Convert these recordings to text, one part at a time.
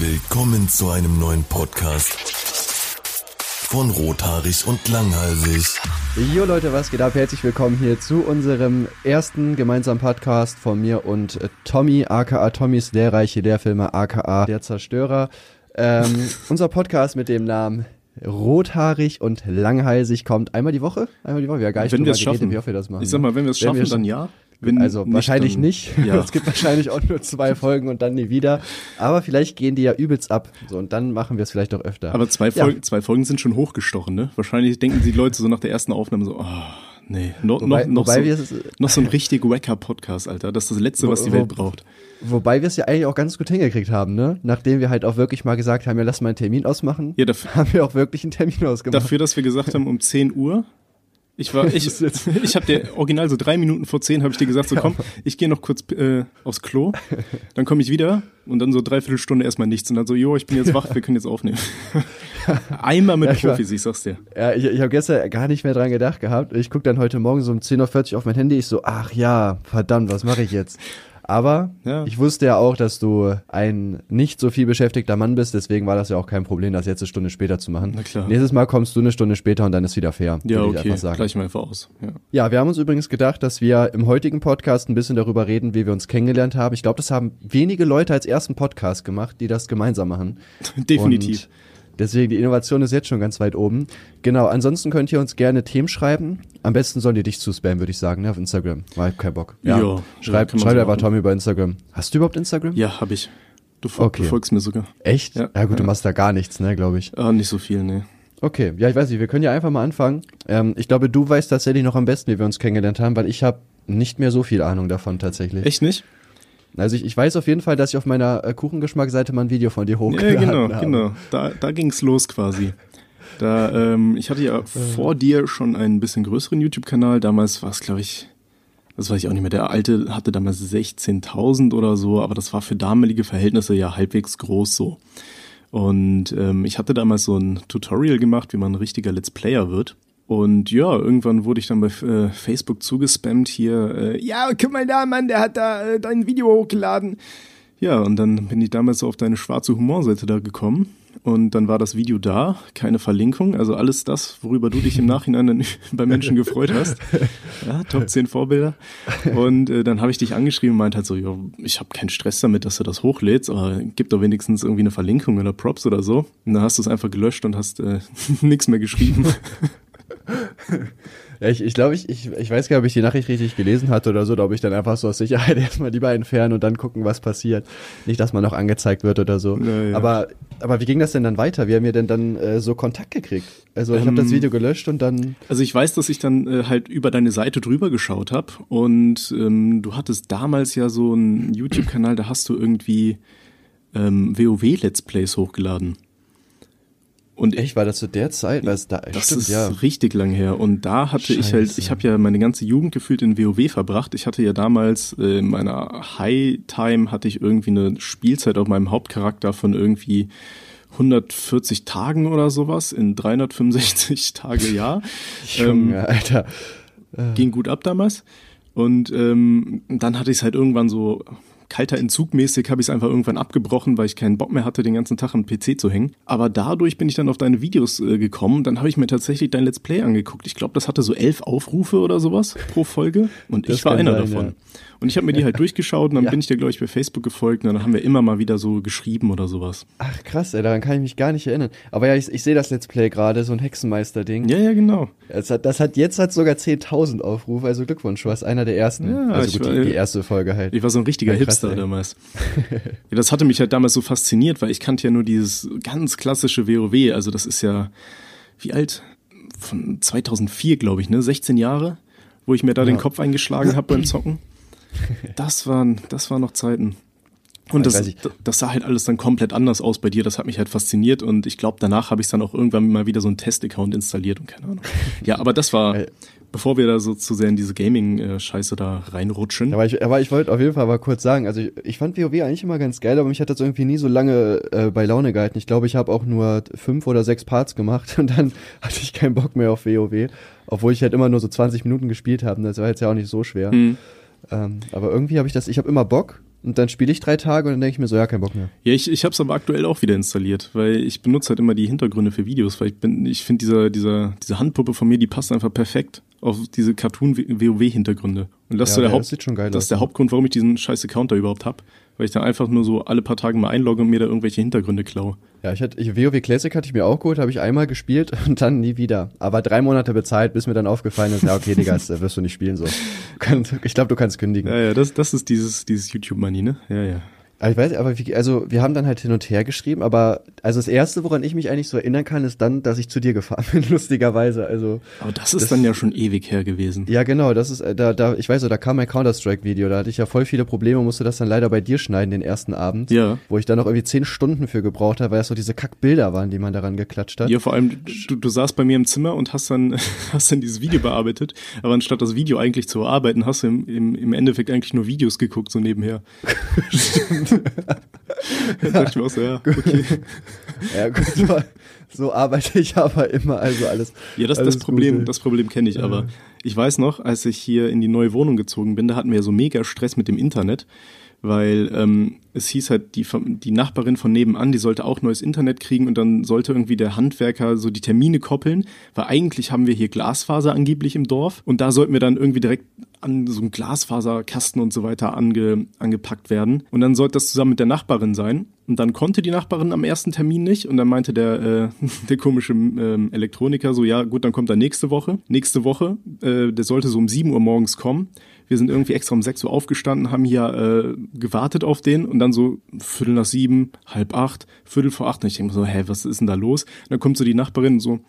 Willkommen zu einem neuen Podcast von Rothaarig und Langhalsig. Jo Leute, was geht ab? Herzlich willkommen hier zu unserem ersten gemeinsamen Podcast von mir und äh, Tommy, aka Tommys Lehrreiche Lehrfilme, aka Der Zerstörer. Ähm, unser Podcast mit dem Namen Rothaarig und Langhalsig kommt einmal die Woche. Einmal die Woche. Ja, nicht Wenn wir es drüber geredet, schaffen. wie oft wir das machen. Ich sag mal, wenn wir es schaffen, wir dann ja. Wenn also nicht, wahrscheinlich dann, nicht. Ja. Es gibt wahrscheinlich auch nur zwei Folgen und dann nie wieder. Aber vielleicht gehen die ja übelst ab. So, und dann machen wir es vielleicht auch öfter. Aber zwei, Ja. Folgen, zwei Folgen sind schon hochgestochen, ne? Wahrscheinlich denken die Leute so nach der ersten Aufnahme so, oh, nee, noch, Wobei- noch, noch, wobei so, noch so ein richtig wacker Podcast, Alter. Das ist das Letzte, was die Welt braucht. Wobei wir es ja eigentlich auch ganz gut hingekriegt haben, ne? Nachdem wir halt auch wirklich mal gesagt haben, ja, lass mal einen Termin ausmachen, Ja, dafür, haben wir auch wirklich einen Termin ausgemacht. dafür, dass wir gesagt haben, um 10 Uhr. Ich war, ich, ich habe dir original so drei Minuten vor zehn habe ich dir gesagt, so komm, ich gehe noch kurz äh, aufs Klo, dann komme ich wieder und dann so dreiviertel Stunde erstmal nichts und dann so, jo, ich bin jetzt wach, wir können jetzt aufnehmen. Einmal mit Ja, ich war- Profis, ich sag's dir. Ja, ich, ich habe gestern gar nicht mehr dran gedacht gehabt. Ich guck dann heute Morgen so um 10.40 Uhr auf mein Handy. Ich so, ach ja, verdammt, was mache ich jetzt? Aber Ja. ich wusste ja auch, dass du ein nicht so viel beschäftigter Mann bist. Deswegen war das ja auch kein Problem, das jetzt eine Stunde später zu machen. Na klar. Nächstes Mal kommst du eine Stunde später und dann ist wieder fair. Ja, ich okay, sagen. gleich mal einfach aus. Ja. Ja, wir haben uns übrigens gedacht, dass wir im heutigen Podcast ein bisschen darüber reden, wie wir uns kennengelernt haben. Ich glaube, das haben wenige Leute als ersten Podcast gemacht, die das gemeinsam machen. Definitiv. Und deswegen, die Innovation ist jetzt schon ganz weit oben. Genau, ansonsten könnt ihr uns gerne Themen schreiben. Am besten sollen die dich zuspammen, würde ich sagen, ne, auf Instagram. War kein Bock. Ja, ja, schreib, schreib einfach. Tommy über Instagram. Hast du überhaupt Instagram? Ja, hab ich. Du Okay. du folgst mir sogar. Echt? Ja. Ja, gut, du Ja. machst da gar nichts, ne, glaube ich. Ah, nicht so viel, nee. Okay, ja, ich weiß nicht, wir können ja einfach mal anfangen. Ähm, ich glaube, du weißt tatsächlich noch am besten, wie wir uns kennengelernt haben, weil ich habe nicht mehr so viel Ahnung davon tatsächlich. Echt nicht? Also ich, ich weiß auf jeden Fall, dass ich auf meiner äh, Kuchengeschmacksseite mal ein Video von dir Ja, hochgeladen genau, habe. genau. Da, da ging's los quasi. Da, ähm, ich hatte ja vor dir schon einen bisschen größeren YouTube-Kanal. Damals war es, glaube ich, das weiß ich auch nicht mehr. Der alte hatte damals 16.000 oder so, aber das war für damalige Verhältnisse ja halbwegs groß so. Und ähm, ich hatte damals so ein Tutorial gemacht, wie man ein richtiger Let's Player wird. Und ja, irgendwann wurde ich dann bei äh, Facebook zugespammt hier, äh, ja, guck mal da, Mann, der hat da äh, dein Video hochgeladen. Ja, und dann bin ich damals so auf deine schwarze Humorseite da gekommen. Und dann war das Video da, keine Verlinkung, also alles das, worüber du dich im Nachhinein dann bei Menschen gefreut hast. Ja, Top 10 Vorbilder. Und äh, dann habe ich dich angeschrieben und meint halt so, ja, ich habe keinen Stress damit, dass du das hochlädst, aber gib doch wenigstens irgendwie eine Verlinkung oder Props oder so. Und dann hast du es einfach gelöscht und hast äh, nichts mehr geschrieben. Ja, ich ich, glaube, ich, ich, ich weiß gar nicht, ob ich die Nachricht richtig gelesen hatte oder so, oder ob ich dann einfach so aus Sicherheit erstmal lieber entfernen und dann gucken, was passiert. Nicht, dass man noch angezeigt wird oder so. Ja, ja. Aber, aber wie ging das denn dann weiter? Wie haben wir denn dann äh, so Kontakt gekriegt? Also ich habe das Ähm, Video gelöscht und dann... Also ich weiß, dass ich dann äh, halt über deine Seite drüber geschaut habe und ähm, du hattest damals ja so einen YouTube-Kanal, da hast du irgendwie ähm, WoW-Let's Plays hochgeladen. Und Echt, war das zu der Zeit? Was da, das stimmt, ist ja. richtig lang her. Und da hatte ich halt, Scheiße. ich habe ja meine ganze Jugend gefühlt in WoW verbracht. Ich hatte ja damals äh, in meiner High-Time hatte ich irgendwie eine Spielzeit auf meinem Hauptcharakter von irgendwie 140 Tagen oder sowas in 365 Tage Jahr. Ähm, Junge, Alter. ging gut ab damals. Und ähm, dann hatte ich es halt irgendwann so kalter Entzug mäßig, habe ich es einfach irgendwann abgebrochen, weil ich keinen Bock mehr hatte, den ganzen Tag am PC zu hängen. Aber dadurch bin ich dann auf deine Videos äh, gekommen. Dann habe ich mir tatsächlich dein Let's Play angeguckt. Ich glaube, das hatte so elf Aufrufe oder sowas pro Folge. Und Das ich war einer sein, davon. ja. Und ich habe mir die halt durchgeschaut und dann Ja. bin ich dir, glaube ich, bei Facebook gefolgt und dann haben wir immer mal wieder so geschrieben oder sowas. Ach krass, ey, daran kann ich mich gar nicht erinnern. Aber ja, ich, ich sehe das Let's Play gerade, so ein Hexenmeister-Ding. Ja, ja, genau. Das hat, das hat jetzt hat sogar 10.000 Aufrufe, also Glückwunsch, du warst einer der ersten. Ja, also gut, war- die, die erste Folge halt. Ich war so ein richtiger krass, Hipster ey. damals. ja, das hatte mich halt damals so fasziniert, weil ich kannte ja nur dieses ganz klassische WoW. Also das ist ja, wie alt? Von 2004, glaube ich, ne? 16 Jahre, wo ich mir da den Ja. Kopf eingeschlagen habe beim Zocken. Das waren, das waren noch Zeiten. Und das, das sah halt alles dann komplett anders aus bei dir. Das hat mich halt fasziniert und ich glaube, danach habe ich dann auch irgendwann mal wieder so einen Test-Account installiert und keine Ahnung. Ja, aber das war, Ey. bevor wir da so zu sehr in diese Gaming-Scheiße da reinrutschen. Aber ich, aber ich wollte auf jeden Fall mal kurz sagen, also ich, ich fand WoW eigentlich immer ganz geil, aber mich hat das irgendwie nie so lange äh, bei Laune gehalten. Ich glaube, ich habe auch nur fünf oder sechs Parts gemacht und dann hatte ich keinen Bock mehr auf WoW, obwohl ich halt immer nur so 20 Minuten gespielt habe. Das war jetzt ja auch nicht so schwer. Hm. Ähm, aber irgendwie habe ich das, ich habe immer Bock und dann spiele ich drei Tage und dann denke ich mir so, ja, kein Bock mehr. Ja, ich, ich habe es aber aktuell auch wieder installiert, weil ich benutze halt immer die Hintergründe für Videos, weil ich bin, ich finde dieser, dieser, diese Handpuppe von mir, die passt einfach perfekt auf diese Cartoon-WoW-Hintergründe. Und das, Ja, ist der ja, Haupt, das das ist der. Hauptgrund, warum ich diesen scheiß Account da überhaupt hab, weil ich da einfach nur so alle paar Tage mal einlogge und mir da irgendwelche Hintergründe klaue. Ja, ich hatte, ich, WoW Classic hatte ich mir auch geholt, habe ich einmal gespielt und dann nie wieder. Aber drei Monate bezahlt, bis mir dann aufgefallen ist, ja, okay, Digga, das wirst du nicht spielen so. Ich glaube, du kannst kündigen. Ja, ja, das, das ist dieses, dieses YouTube-Money, ne? Ja, ja. Aber ich weiß, aber wie, also wir haben dann halt hin und her geschrieben, aber also das erste, woran ich mich eigentlich so erinnern kann, ist dann, dass ich zu dir gefahren bin, lustigerweise. Also Aber das ist Das- dann ja schon ewig her gewesen. ja, genau, das ist äh, da, da, ich weiß so, da kam mein Counter Strike Video, da hatte ich ja voll viele Probleme, musste das dann leider bei dir schneiden den ersten Abend, Ja. wo ich dann noch irgendwie zehn Stunden für gebraucht habe, weil das so diese Kackbilder waren, die man daran geklatscht hat. Ja, vor allem, du, du saßt bei mir im Zimmer und hast dann, hast dann dieses Video bearbeitet, aber anstatt das Video eigentlich zu bearbeiten, hast du im, im, im Endeffekt eigentlich nur Videos geguckt, so nebenher. da dachte ich mir auch so, ja, okay. Ja, gut, so, arbeite ich aber immer, also alles. Ja, das, alles das Problem, Gute. das Problem kenne ich, aber ich weiß noch, als ich hier in die neue Wohnung gezogen bin, da hatten wir ja so mega Stress mit dem Internet, weil ähm, es hieß halt, die, die Nachbarin von nebenan, die sollte auch neues Internet kriegen und dann sollte irgendwie der Handwerker so die Termine koppeln, weil eigentlich haben wir hier Glasfaser angeblich im Dorf und da sollten wir dann irgendwie direkt an so einem Glasfaserkasten und so weiter ange, angepackt werden und dann sollte das zusammen mit der Nachbarin sein und dann konnte die Nachbarin am ersten Termin nicht und dann meinte der, äh, der komische ähm, Elektroniker so, ja gut, dann kommt er nächste Woche. Nächste Woche, äh, der sollte so um 7 Uhr morgens kommen. Wir sind irgendwie extra um 6 Uhr aufgestanden, haben hier äh, gewartet auf den und dann so Viertel nach sieben, halb acht, Viertel vor acht. Und ich denke so, hä, was ist denn da los? Und dann kommt so die Nachbarin so,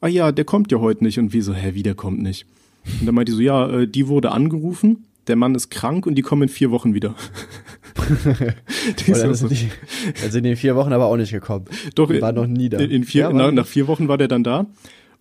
ah ja, der kommt ja heute nicht. Und wir so, hä, wie der kommt nicht? Und dann meinte die so, ja, äh, die wurde angerufen, der Mann ist krank und die kommen in vier Wochen wieder. Die Und so- sind die, die in vier Wochen aber auch nicht gekommen. Doch, Die waren noch nie da. In, vier, Ja, waren- nach vier Wochen war der dann da.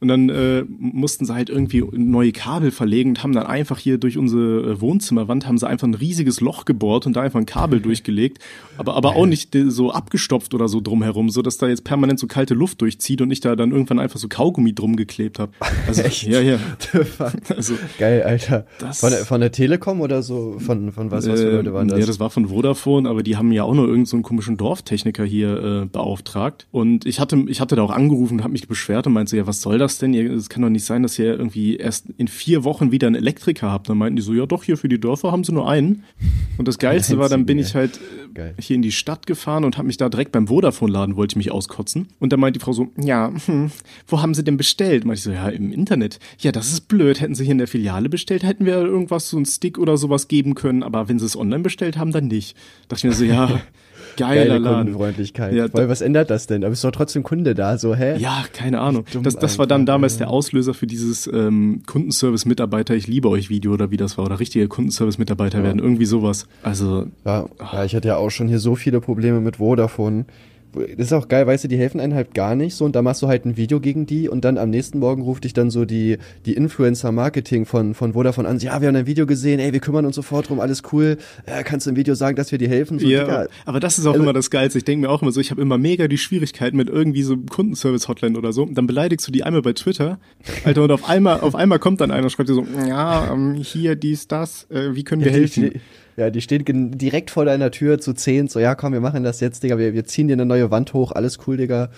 Und dann äh, mussten sie halt irgendwie neue Kabel verlegen und haben dann einfach hier durch unsere äh, Wohnzimmerwand haben sie einfach ein riesiges Loch gebohrt und da einfach ein Kabel durchgelegt. Aber, aber auch nicht äh, so abgestopft oder so drumherum, so dass da jetzt permanent so kalte Luft durchzieht und ich da dann irgendwann einfach so Kaugummi drum geklebt habe. Also, Echt? Ja, ja. Also, Geil, Alter. Von, der- von der Telekom oder so? Von, von was, was für Leute waren das? Ja, das war von Vodafone, aber die haben ja auch noch irgendeinen so einen komischen Dorftechniker hier äh, beauftragt. Und ich hatte, ich hatte da auch angerufen und habe mich beschwert und meinte, ja, was soll das denn? Ihr- Es kann doch nicht sein, dass ihr irgendwie erst in vier Wochen wieder einen Elektriker habt. Dann meinten die so, ja doch, hier für die Dörfer haben sie nur einen. Und das Geilste war, dann bin ich halt äh, Geil. hier in die Stadt gefahren und habe mich da direkt beim Vodafone-Laden, wollte ich mich auskotzen. Und dann meinte die Frau so, ja, hm, wo haben sie denn bestellt? Meinte ich so, ja, im Internet. Ja, das ist blöd. Hätten sie hier in der Filiale bestellt, hätten wir irgendwas, so einen Stick oder sowas geben können. Aber wenn sie es online bestellt haben, dann nicht. Dachte ich mir so, ja, geiler Geile Laden. Kundenfreundlichkeit. Ja, Weil, was ändert das denn? Da bist du doch trotzdem Kunde da, so, hä? Ja, keine Ahnung. Dumm Das, das war dann damals ja. der Auslöser für dieses ähm, Kundenservice-Mitarbeiter, ich liebe euch Video oder wie das war. Oder richtige Kundenservice-Mitarbeiter werden, irgendwie sowas. Also, Ja, ja, ich hatte ja auch schon hier so viele Probleme mit Vodafone. Das ist auch geil, weißt du, die helfen einem halt gar nicht so und da machst du halt ein Video gegen die und dann am nächsten Morgen ruft dich dann so die, die Influencer-Marketing von, von Vodafone an. Ja, wir haben ein Video gesehen, ey, wir kümmern uns sofort drum, alles cool. Äh, kannst du im Video sagen, dass wir dir helfen? So, ja, Digga, aber das ist auch Also- immer das Geilste. Ich denke mir auch immer so, ich habe immer mega die Schwierigkeiten mit irgendwie so Kundenservice-Hotline oder so. Dann beleidigst du die einmal bei Twitter, Alter, und auf einmal, auf einmal kommt dann einer und schreibt dir so, ja, ähm, hier, dies, das, äh, wie können wir Ja, die, helfen? die, ja, die stehen direkt vor deiner Tür zu zehn, so, ja, komm, wir machen das jetzt, Digga, wir, wir ziehen dir eine neue Wand hoch, alles cool, Digga.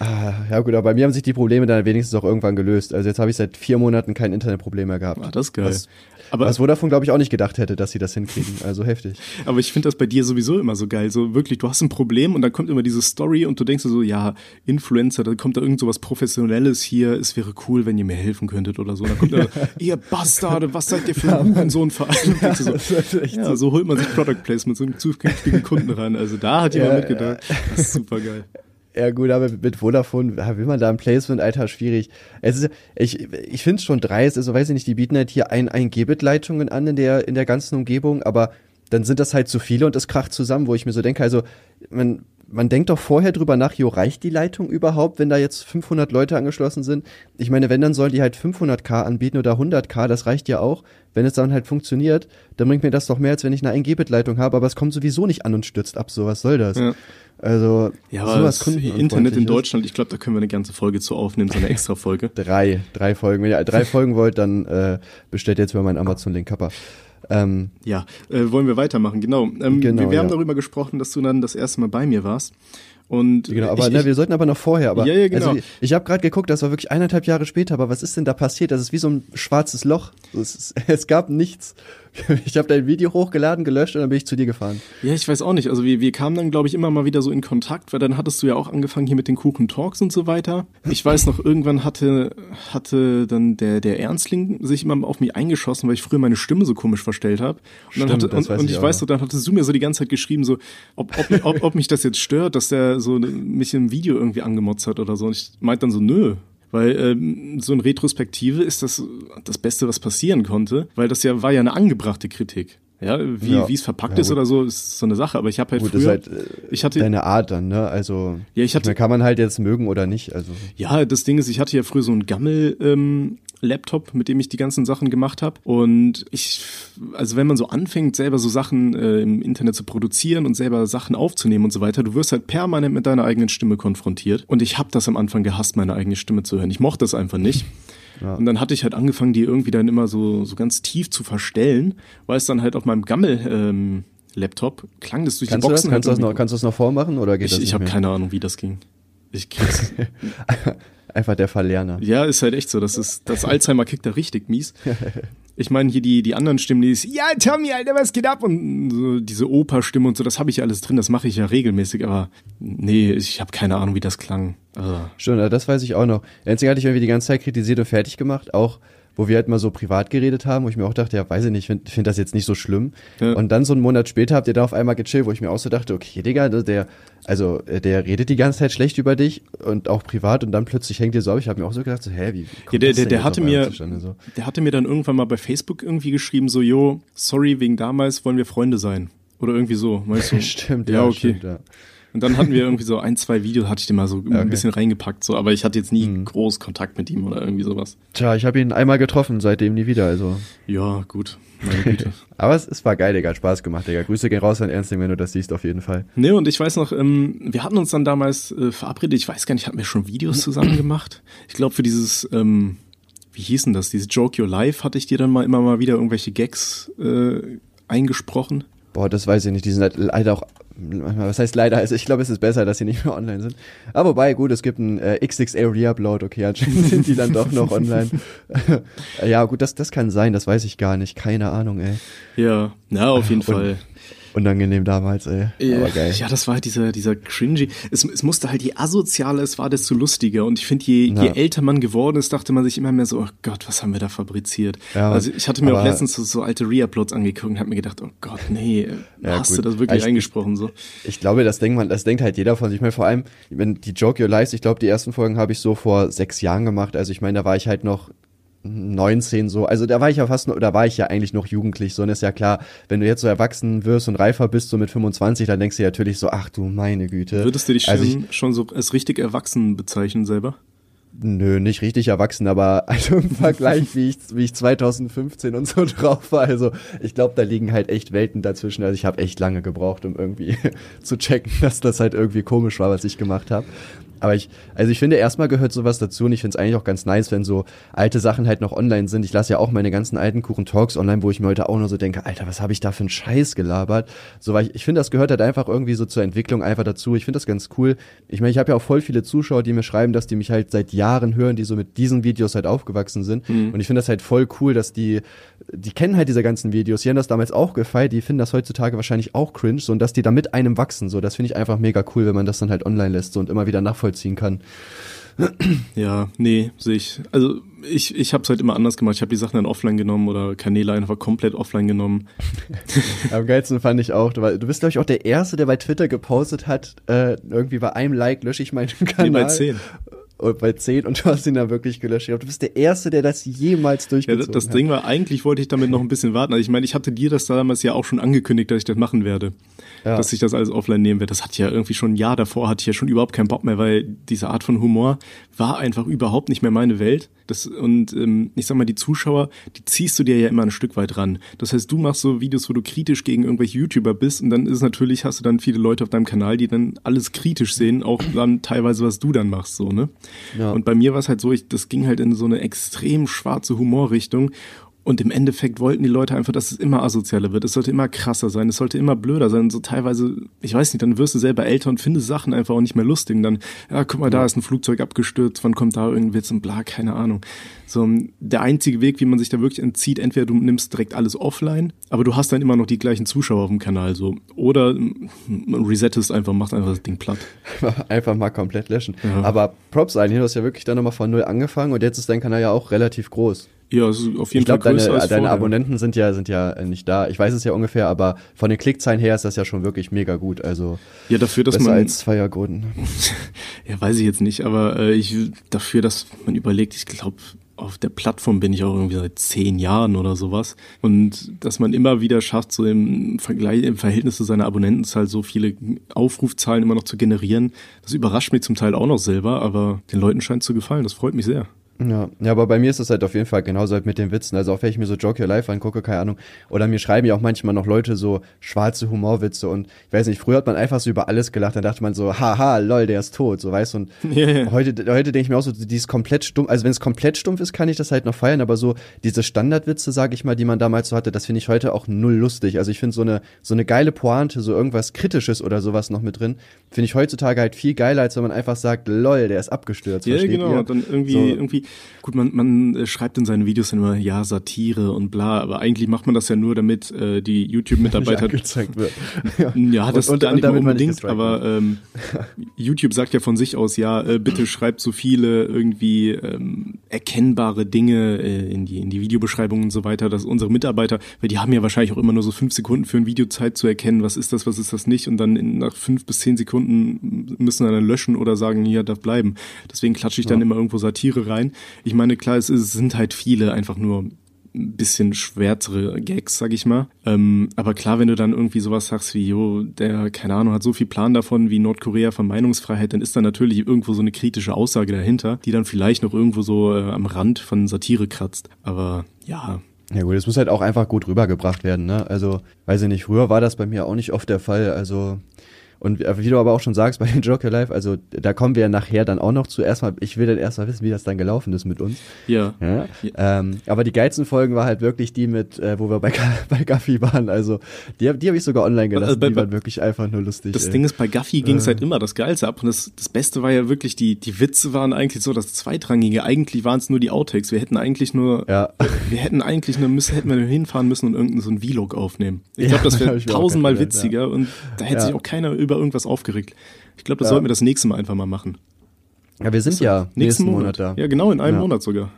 Ah, ja gut, aber bei mir haben sich die Probleme dann wenigstens auch irgendwann gelöst. Also jetzt habe ich seit vier Monaten kein Internetproblem mehr gehabt. Ah, das ist geil. Was, aber, was Vodafone, glaube ich, auch nicht gedacht hätte, dass sie das hinkriegen. Also heftig. aber ich finde das bei dir sowieso immer so geil. So wirklich, du hast ein Problem und dann kommt immer diese Story und du denkst so, ja, Influencer, da kommt da irgend so was Professionelles hier, es wäre cool, wenn ihr mir helfen könntet oder so. Dann kommt da, ihr Bastarde, was seid ihr für ein Hurensohnverein? Und du so, Ja, so holt man sich Product Placement so einem zukünftigen Kunden ran. Also da hat jemand Ja, mitgedacht. Das ist super geil. Ja gut, aber mit Vodafone ja, will man da ein Placement, Alter, schwierig. Es ist, ich ich finde es schon dreist, also weiß ich nicht, die bieten halt hier ein, ein Gbit-Leitungen an in der, in der ganzen Umgebung, aber dann sind das halt zu viele und es kracht zusammen, wo ich mir so denke, also man, man denkt doch vorher drüber nach, jo, reicht die Leitung überhaupt, wenn da jetzt 500 Leute angeschlossen sind? Ich meine, wenn, dann sollen die halt 500k anbieten oder 100k, das reicht ja auch. Wenn es dann halt funktioniert, dann bringt mir das doch mehr, als wenn ich eine 1-Gbit-Leitung habe, aber es kommt sowieso nicht an und stürzt ab, so, was soll das? Ja. Also, Ja, sowas das. Internet in Deutschland, ich glaube, da können wir eine ganze Folge zu aufnehmen, so eine extra Folge. Drei, drei Folgen. Wenn ihr drei Folgen wollt, dann äh, bestellt jetzt über meinen Amazon-Link Kappa. Ähm, ja, äh, wollen wir weitermachen, genau. Ähm, Genau, wir, wir haben ja. darüber gesprochen, dass du dann das erste Mal bei mir warst. Und genau, aber ich, ne, ich, wir sollten aber noch vorher. Aber Ja, ja, genau. also, ich habe gerade geguckt, das war wirklich eineinhalb Jahre später. Aber was ist denn da passiert? Das ist wie so ein schwarzes Loch. Es, es gab nichts. Ich habe dein Video hochgeladen, gelöscht und dann bin ich zu dir gefahren. Ja, ich weiß auch nicht. Also wir, wir kamen dann, glaube ich, immer mal wieder so in Kontakt, weil dann hattest du ja auch angefangen hier mit den Kuchen Talks und so weiter. Ich weiß noch, irgendwann hatte, hatte dann der, der Ernstling sich immer auf mich eingeschossen, weil ich früher meine Stimme so komisch verstellt habe. Und, dann Stimmt, hatte, und, weiß und ich ich weiß noch. so, dann hattest du mir so die ganze Zeit geschrieben, so, ob, ob, ob, ob mich das jetzt stört, dass der so mich im Video irgendwie angemotzt hat oder so. Und ich meinte dann so, nö. Weil ähm, so in Retrospektive ist das das Beste, was passieren konnte, weil das ja war ja eine angebrachte Kritik. Ja, wie Ja. wie es verpackt Ja, ist oder so, ist so eine Sache. Aber ich habe halt Gut, früher, halt äh, ich hatte, deine Art dann, ne? Also Ja, ich hatte- meine, kann man halt jetzt mögen oder nicht. Also ja, das Ding ist, ich hatte ja früher so einen Gammel ähm, Laptop, mit dem ich die ganzen Sachen gemacht habe. Und ich, also wenn man so anfängt, selber so Sachen äh, im Internet zu produzieren und selber Sachen aufzunehmen und so weiter, du wirst halt permanent mit deiner eigenen Stimme konfrontiert. Und ich habe das am Anfang gehasst, meine eigene Stimme zu hören. Ich mochte das einfach nicht. Ja. Und dann hatte ich halt angefangen, die irgendwie dann immer so, so ganz tief zu verstellen, weil es dann halt auf meinem Gammel ähm, Laptop klang das durch kannst die du das? Boxen Kannst du das halt noch, kannst du das noch vormachen oder geht ich das ich habe keine Ahnung, wie das ging. Ich krieg's. Einfach der Verlerner. Ja, ist halt echt so. Das ist, das Alzheimer kickt da richtig mies. Ich meine, hier die, die anderen Stimmen, die ist, ja, Tommy, Alter, was geht ab? Und so diese Operstimme und so, das habe ich alles drin, das mache ich ja regelmäßig, aber nee, ich habe keine Ahnung, wie das klang. Also, Stimmt, das weiß ich auch noch. Einzige hatte ich irgendwie die ganze Zeit kritisiert und fertig gemacht, auch wo wir halt mal so privat geredet haben, wo ich mir auch dachte, ja, weiß ich nicht, ich finde find das jetzt nicht so schlimm. Ja. Und dann so einen Monat später habt ihr da auf einmal gechillt, wo ich mir auch so dachte, okay, Digga, der, also äh, der redet die ganze Zeit schlecht über dich und auch privat und dann plötzlich hängt ihr so ab. Ich habe mir auch so gedacht, so, hä, wie, wie Ja, der, das der, der hatte mir, so? der hatte mir dann irgendwann mal bei Facebook irgendwie geschrieben, so, jo, sorry, wegen damals wollen wir Freunde sein. Oder irgendwie so. Weißt du? Stimmt, ja, ja, okay. stimmt, ja. Und dann hatten wir irgendwie so ein, zwei Videos, hatte ich den mal so Okay. Mhm. ein bisschen reingepackt, so, aber ich hatte jetzt nie groß Kontakt mit ihm oder irgendwie sowas. Tja, ich habe ihn einmal getroffen, seitdem nie wieder, also. Ja, gut. Meine Güte. Aber es, es war geil, Digga, hat Spaß gemacht, Digga. Grüße gehen raus an Ernstling, wenn du das siehst, auf jeden Fall. Ne, und ich weiß noch, ähm, wir hatten uns dann damals äh, verabredet, ich weiß gar nicht, hatten wir schon Videos zusammen gemacht? Ich glaube, für dieses, ähm, wie hieß denn das, dieses Joke Your Life hatte ich dir dann mal immer mal wieder irgendwelche Gags äh, eingesprochen. Boah, das weiß ich nicht. Die sind halt leider auch, was heißt leider? Also ich glaube, es ist besser, dass sie nicht mehr online sind. Aber wobei, gut, es gibt einen äh, XXL Reupload, okay, anscheinend sind die dann doch noch online. ja, gut, das, das kann sein, das weiß ich gar nicht. Keine Ahnung, ey. Ja, na, auf jeden Und- Fall. Unangenehm damals, ey. Aber geil. Ja, das war halt dieser, dieser cringy. Es, es musste halt, je asozialer es war, desto lustiger. Und ich finde, je, je Ja. älter man geworden ist, dachte man sich immer mehr so, oh Gott, was haben wir da fabriziert? Ja, also ich hatte mir auch letztens so, so alte Reuploads angeguckt und habe mir gedacht, oh Gott, nee, Ja, hast gut. du das wirklich Ich- eingesprochen so? Ich glaube, das denkt man, das denkt halt jeder von sich. Ich meine, vor allem, wenn die Joke Your Lives, ich glaube, die ersten Folgen habe ich so vor sechs Jahren gemacht. Also ich meine, da war ich halt noch 19 so. Also da war ich ja fast, da war ich ja eigentlich noch jugendlich. So und ist ja klar, wenn du jetzt so erwachsen wirst und reifer bist, so mit 25, dann denkst du dir natürlich so, ach du meine Güte. Würdest du dich schon, also ich, schon so als richtig erwachsen bezeichnen selber? Nö, nicht richtig erwachsen, aber also im Vergleich, wie ich, wie ich 2015 und so drauf war. Also ich glaube, da liegen halt echt Welten dazwischen. Also ich habe echt lange gebraucht, um irgendwie zu checken, dass das halt irgendwie komisch war, was ich gemacht habe. Aber ich, also ich finde, erstmal gehört sowas dazu und ich finde es eigentlich auch ganz nice, wenn so alte Sachen halt noch online sind. Ich lasse ja auch meine ganzen alten Kuchen-Talks online, wo ich mir heute auch nur so denke, Alter, was habe ich da für einen Scheiß gelabert? So, weil ich, ich finde, das gehört halt einfach irgendwie so zur Entwicklung einfach dazu. Ich finde das ganz cool. Ich meine, ich habe ja auch voll viele Zuschauer, die mir schreiben, dass die mich halt seit Jahren hören, die so mit diesen Videos halt aufgewachsen sind. Und ich finde das halt voll cool, dass die, die kennen halt diese ganzen Videos, die haben das damals auch gefeiert, die finden das heutzutage wahrscheinlich auch cringe, so und dass die da mit einem wachsen. So, das finde ich einfach mega cool, wenn man das dann halt online lässt so, und immer wieder nachvollziehen kann. Ja, nee, sehe ich. Also ich, ich habe es halt immer anders gemacht. Ich habe die Sachen dann offline genommen oder Kanäle einfach komplett offline genommen. Am geilsten fand ich auch, du, bist, glaube ich, auch der Erste, der bei Twitter gepostet hat, äh, irgendwie bei einem Like lösche ich meinen Kanal. Nee, bei 10. Und bei 10 und du hast ihn da wirklich gelöscht. Glaube, du bist der Erste, der das jemals Ja, durchgezogen das, das hat. Ding war, eigentlich wollte ich damit noch ein bisschen warten. Also ich meine, ich hatte dir das damals ja auch schon angekündigt, dass ich das machen werde. Ja. Dass ich das alles offline nehmen werde. Das hatte ich ja irgendwie schon ein Jahr davor, hatte ich ja schon überhaupt keinen Bock mehr, weil diese Art von Humor war einfach überhaupt nicht mehr meine Welt. Das, und ähm, ich sag mal, die Zuschauer, die ziehst du dir ja immer ein Stück weit ran. Das heißt, du machst so Videos, wo du kritisch gegen irgendwelche YouTuber bist und dann ist natürlich, hast du dann viele Leute auf deinem Kanal, die dann alles kritisch sehen, auch dann teilweise, was du dann machst, so, ne? Ja. Und bei mir war es halt so, ich, das ging halt in so eine extrem schwarze Humorrichtung. Und im Endeffekt wollten die Leute einfach, dass es immer asozialer wird. Es sollte immer krasser sein, es sollte immer blöder sein. So teilweise, ich weiß nicht, dann wirst du selber älter und findest Sachen einfach auch nicht mehr lustig. Und dann, ja, guck mal, da ist ein Flugzeug abgestürzt, wann kommt da irgendein Witz und bla, keine Ahnung. So, der einzige Weg, wie man sich da wirklich entzieht, entweder du nimmst direkt alles offline, aber du hast dann immer noch die gleichen Zuschauer auf dem Kanal, so. Oder man resettest einfach, macht einfach das Ding platt. einfach mal komplett löschen. Ja. Aber Props eigentlich, du hast ja wirklich dann nochmal von null angefangen und jetzt ist dein Kanal ja auch relativ groß. Ja, also auf jeden ich glaub, Fall größer deine, als deine Abonnenten sind ja sind ja nicht da. Ich weiß es ja ungefähr, aber von den Klickzahlen her ist das ja schon wirklich mega gut. Also ja, dafür, dass besser man als Zweiergrund. ja, weiß ich jetzt nicht, aber äh, ich dafür, dass man überlegt, ich glaube auf der Plattform bin ich auch irgendwie seit zehn Jahren oder sowas. Und dass man immer wieder schafft, so im Vergleich, im Verhältnis zu seiner Abonnentenzahl so viele Aufrufzahlen immer noch zu generieren, das überrascht mich zum Teil auch noch selber, aber den Leuten scheint zu gefallen. Das freut mich sehr. Ja, ja, aber bei mir ist es halt auf jeden Fall genauso halt mit den Witzen. Also auch wenn ich mir so Joke Your Life angucke, keine Ahnung. Oder mir schreiben ja auch manchmal noch Leute so schwarze Humorwitze und ich weiß nicht, früher hat man einfach so über alles gelacht, dann dachte man so, haha, lol, der ist tot, so weißt du. Und ja, ja. heute, heute denke ich mir auch so, die ist komplett stumpf, also wenn es komplett stumpf ist, kann ich das halt noch feiern, aber so diese Standardwitze, sag ich mal, die man damals so hatte, das finde ich heute auch null lustig. Also ich finde so eine, so eine geile Pointe, so irgendwas Kritisches oder sowas noch mit drin, finde ich heutzutage halt viel geiler, als wenn man einfach sagt, lol, der ist abgestürzt. Ja, genau, ihr? dann irgendwie, so. irgendwie, gut, man, man äh, schreibt in seinen Videos dann immer, ja, Satire und bla, aber eigentlich macht man das ja nur, damit äh, die YouTube-Mitarbeiter. gezeigt wird. ja, ja das und, und, und damit unbedingt, aber ähm, YouTube sagt ja von sich aus, ja, äh, bitte schreibt so viele irgendwie ähm, erkennbare Dinge äh, in, die, in die Videobeschreibungen und so weiter, dass unsere Mitarbeiter, weil die haben ja wahrscheinlich auch immer nur so fünf Sekunden für ein Video Zeit zu erkennen, was ist das, was ist das nicht, und dann in, nach fünf bis zehn Sekunden müssen dann löschen oder sagen, hier darf bleiben. Deswegen klatsche ich dann ja. immer irgendwo Satire rein. Ich meine, klar, es, es sind halt viele einfach nur ein bisschen schwärzere Gags, sag ich mal. Ähm, aber klar, wenn du dann irgendwie sowas sagst wie, jo, der, keine Ahnung, hat so viel Plan davon wie Nordkorea von Meinungsfreiheit, dann ist da natürlich irgendwo so eine kritische Aussage dahinter, die dann vielleicht noch irgendwo so äh, am Rand von Satire kratzt. Aber ja, ja gut, es muss halt auch einfach gut rübergebracht werden, ne? Also, weiß ich nicht, früher war das bei mir auch nicht oft der Fall. Also, und wie du aber auch schon sagst bei den Joker Live, also da kommen wir ja nachher dann auch noch zu. Erstmal, ich will dann erstmal wissen, wie das dann gelaufen ist mit uns. Ja. ja? ja. Ähm, aber die geilsten Folgen war halt wirklich die mit, äh, wo wir bei, bei Gaffi waren. Also die, die habe ich sogar online gelassen. Also bei, die waren wirklich einfach nur lustig. Das ey. Ding ist, bei Gaffi ging es äh. halt immer das Geilste ab. Und das, das Beste war ja wirklich, die, die Witze waren eigentlich so das Zweitrangige. Eigentlich waren es nur die Outtakes. Wir hätten eigentlich nur, ja. wir hätten eigentlich nur, müssen, hätten wir hinfahren müssen und irgendeinen so einen Vlog aufnehmen. Ich glaube, das wäre tausendmal witziger und da hätte sich auch keiner über irgendwas aufgeregt. Ich glaube, das ja. sollten wir das nächste Mal einfach mal machen. Ja, wir sind ja nächsten, nächsten Monat. Monat da. Ja, genau, in einem. Monat sogar.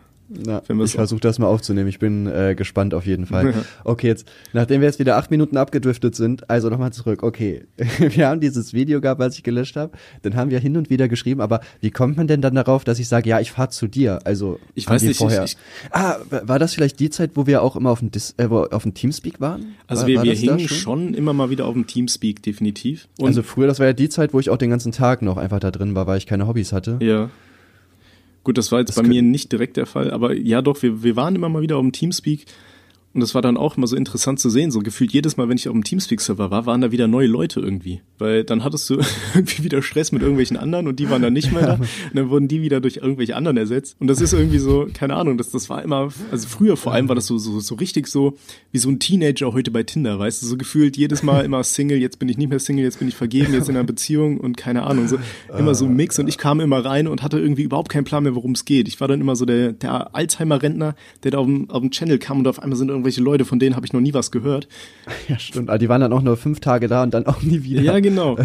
Ja, ich versuche das mal aufzunehmen. Ich bin äh, gespannt auf jeden Fall. Okay, jetzt, nachdem wir jetzt wieder acht Minuten abgedriftet sind, also nochmal zurück. Okay, wir haben dieses Video gehabt, was ich gelöscht habe. Dann haben wir hin und wieder geschrieben, aber wie kommt man denn dann darauf, dass ich sage, ja, ich fahre zu dir? Also ich weiß nicht. Vorher. Ich, ich, ah, war das vielleicht die Zeit, wo wir auch immer auf dem, Dis, äh, auf dem Teamspeak waren? Also war, wir, war wir hingen schon? schon? immer mal wieder auf dem Teamspeak, definitiv. Und also früher, das war ja die Zeit, wo ich auch den ganzen Tag noch einfach da drin war, weil ich keine Hobbys hatte. Ja. Gut, das war jetzt das bei mir nicht direkt der Fall, aber ja doch, wir, wir waren immer mal wieder auf dem Teamspeak und das war dann auch immer so interessant zu sehen. So gefühlt jedes Mal, wenn ich auf dem Teamspeak-Server war, waren da wieder neue Leute irgendwie. Weil dann hattest du irgendwie wieder Stress mit irgendwelchen anderen und die waren dann nicht mehr da. Und dann wurden die wieder durch irgendwelche anderen ersetzt. Und das ist irgendwie so, keine Ahnung, das, das war immer, also früher vor allem war das so, so, so richtig so, wie so ein Teenager heute bei Tinder, weißt du? So gefühlt jedes Mal immer Single, jetzt bin ich nicht mehr Single, jetzt bin ich vergeben, jetzt in einer Beziehung und keine Ahnung. So, immer so ein Mix. Und ich kam immer rein und hatte irgendwie überhaupt keinen Plan mehr, worum es geht. Ich war dann immer so der, der Alzheimer-Rentner, der da auf dem, auf dem Channel kam und auf einmal sind irgendwelche Leute, von denen habe ich noch nie was gehört. Ja, stimmt. Aber die waren dann auch nur fünf Tage da und dann auch nie wieder. Ja, genau.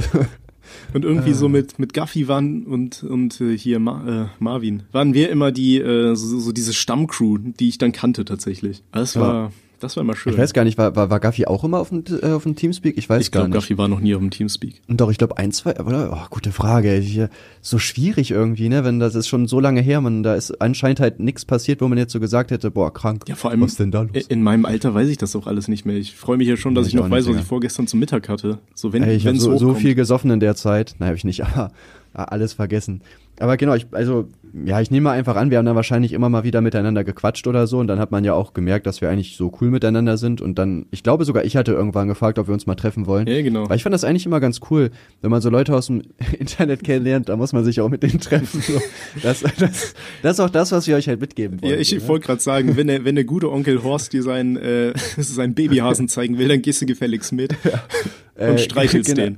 Und irgendwie so mit, mit Guffy waren und, und äh, hier Ma, äh, Marvin, waren wir immer die, äh, so, so diese Stammcrew, die ich dann kannte tatsächlich. Das war, ja. Das war immer schön. Ich weiß gar nicht, war, war, war Gaffi auch immer auf dem, äh, auf dem Teamspeak? Ich weiß ich glaub, gar nicht. Ich glaube, Gaffi war noch nie auf dem Teamspeak. Doch, ich glaube ein, zwei, oder? Oh, gute Frage. Ich, so schwierig irgendwie, ne? Wenn das ist schon so lange her, man, da ist anscheinend halt nichts passiert, wo man jetzt so gesagt hätte, boah, krank. Ja, vor allem, was denn da los? In meinem Alter weiß ich das auch alles nicht mehr. Ich freue mich ja schon, dass ja, ich, ich noch weiß, was ich vorgestern zum Mittag hatte. So, wenn, Ey, ich habe so, so viel gesoffen in der Zeit. Nein, habe ich nicht, aber alles vergessen. Aber genau, ich, also, ja, ich nehme mal einfach an, wir haben dann wahrscheinlich immer mal wieder miteinander gequatscht oder so und dann hat man ja auch gemerkt, dass wir eigentlich so cool miteinander sind und dann, ich glaube sogar, ich hatte irgendwann gefragt, ob wir uns mal treffen wollen. Ja, genau. Weil ich fand das eigentlich immer ganz cool, wenn man so Leute aus dem Internet kennenlernt, da muss man sich auch mit denen treffen. So. Das, das, das ist auch das, was wir euch halt mitgeben wollen. Ja, ich ne? wollte gerade sagen, wenn der, wenn der gute Onkel Horst dir seinen, äh, seinen Babyhasen zeigen will, dann gehst du gefälligst mit Äh, und streichelst genau. den.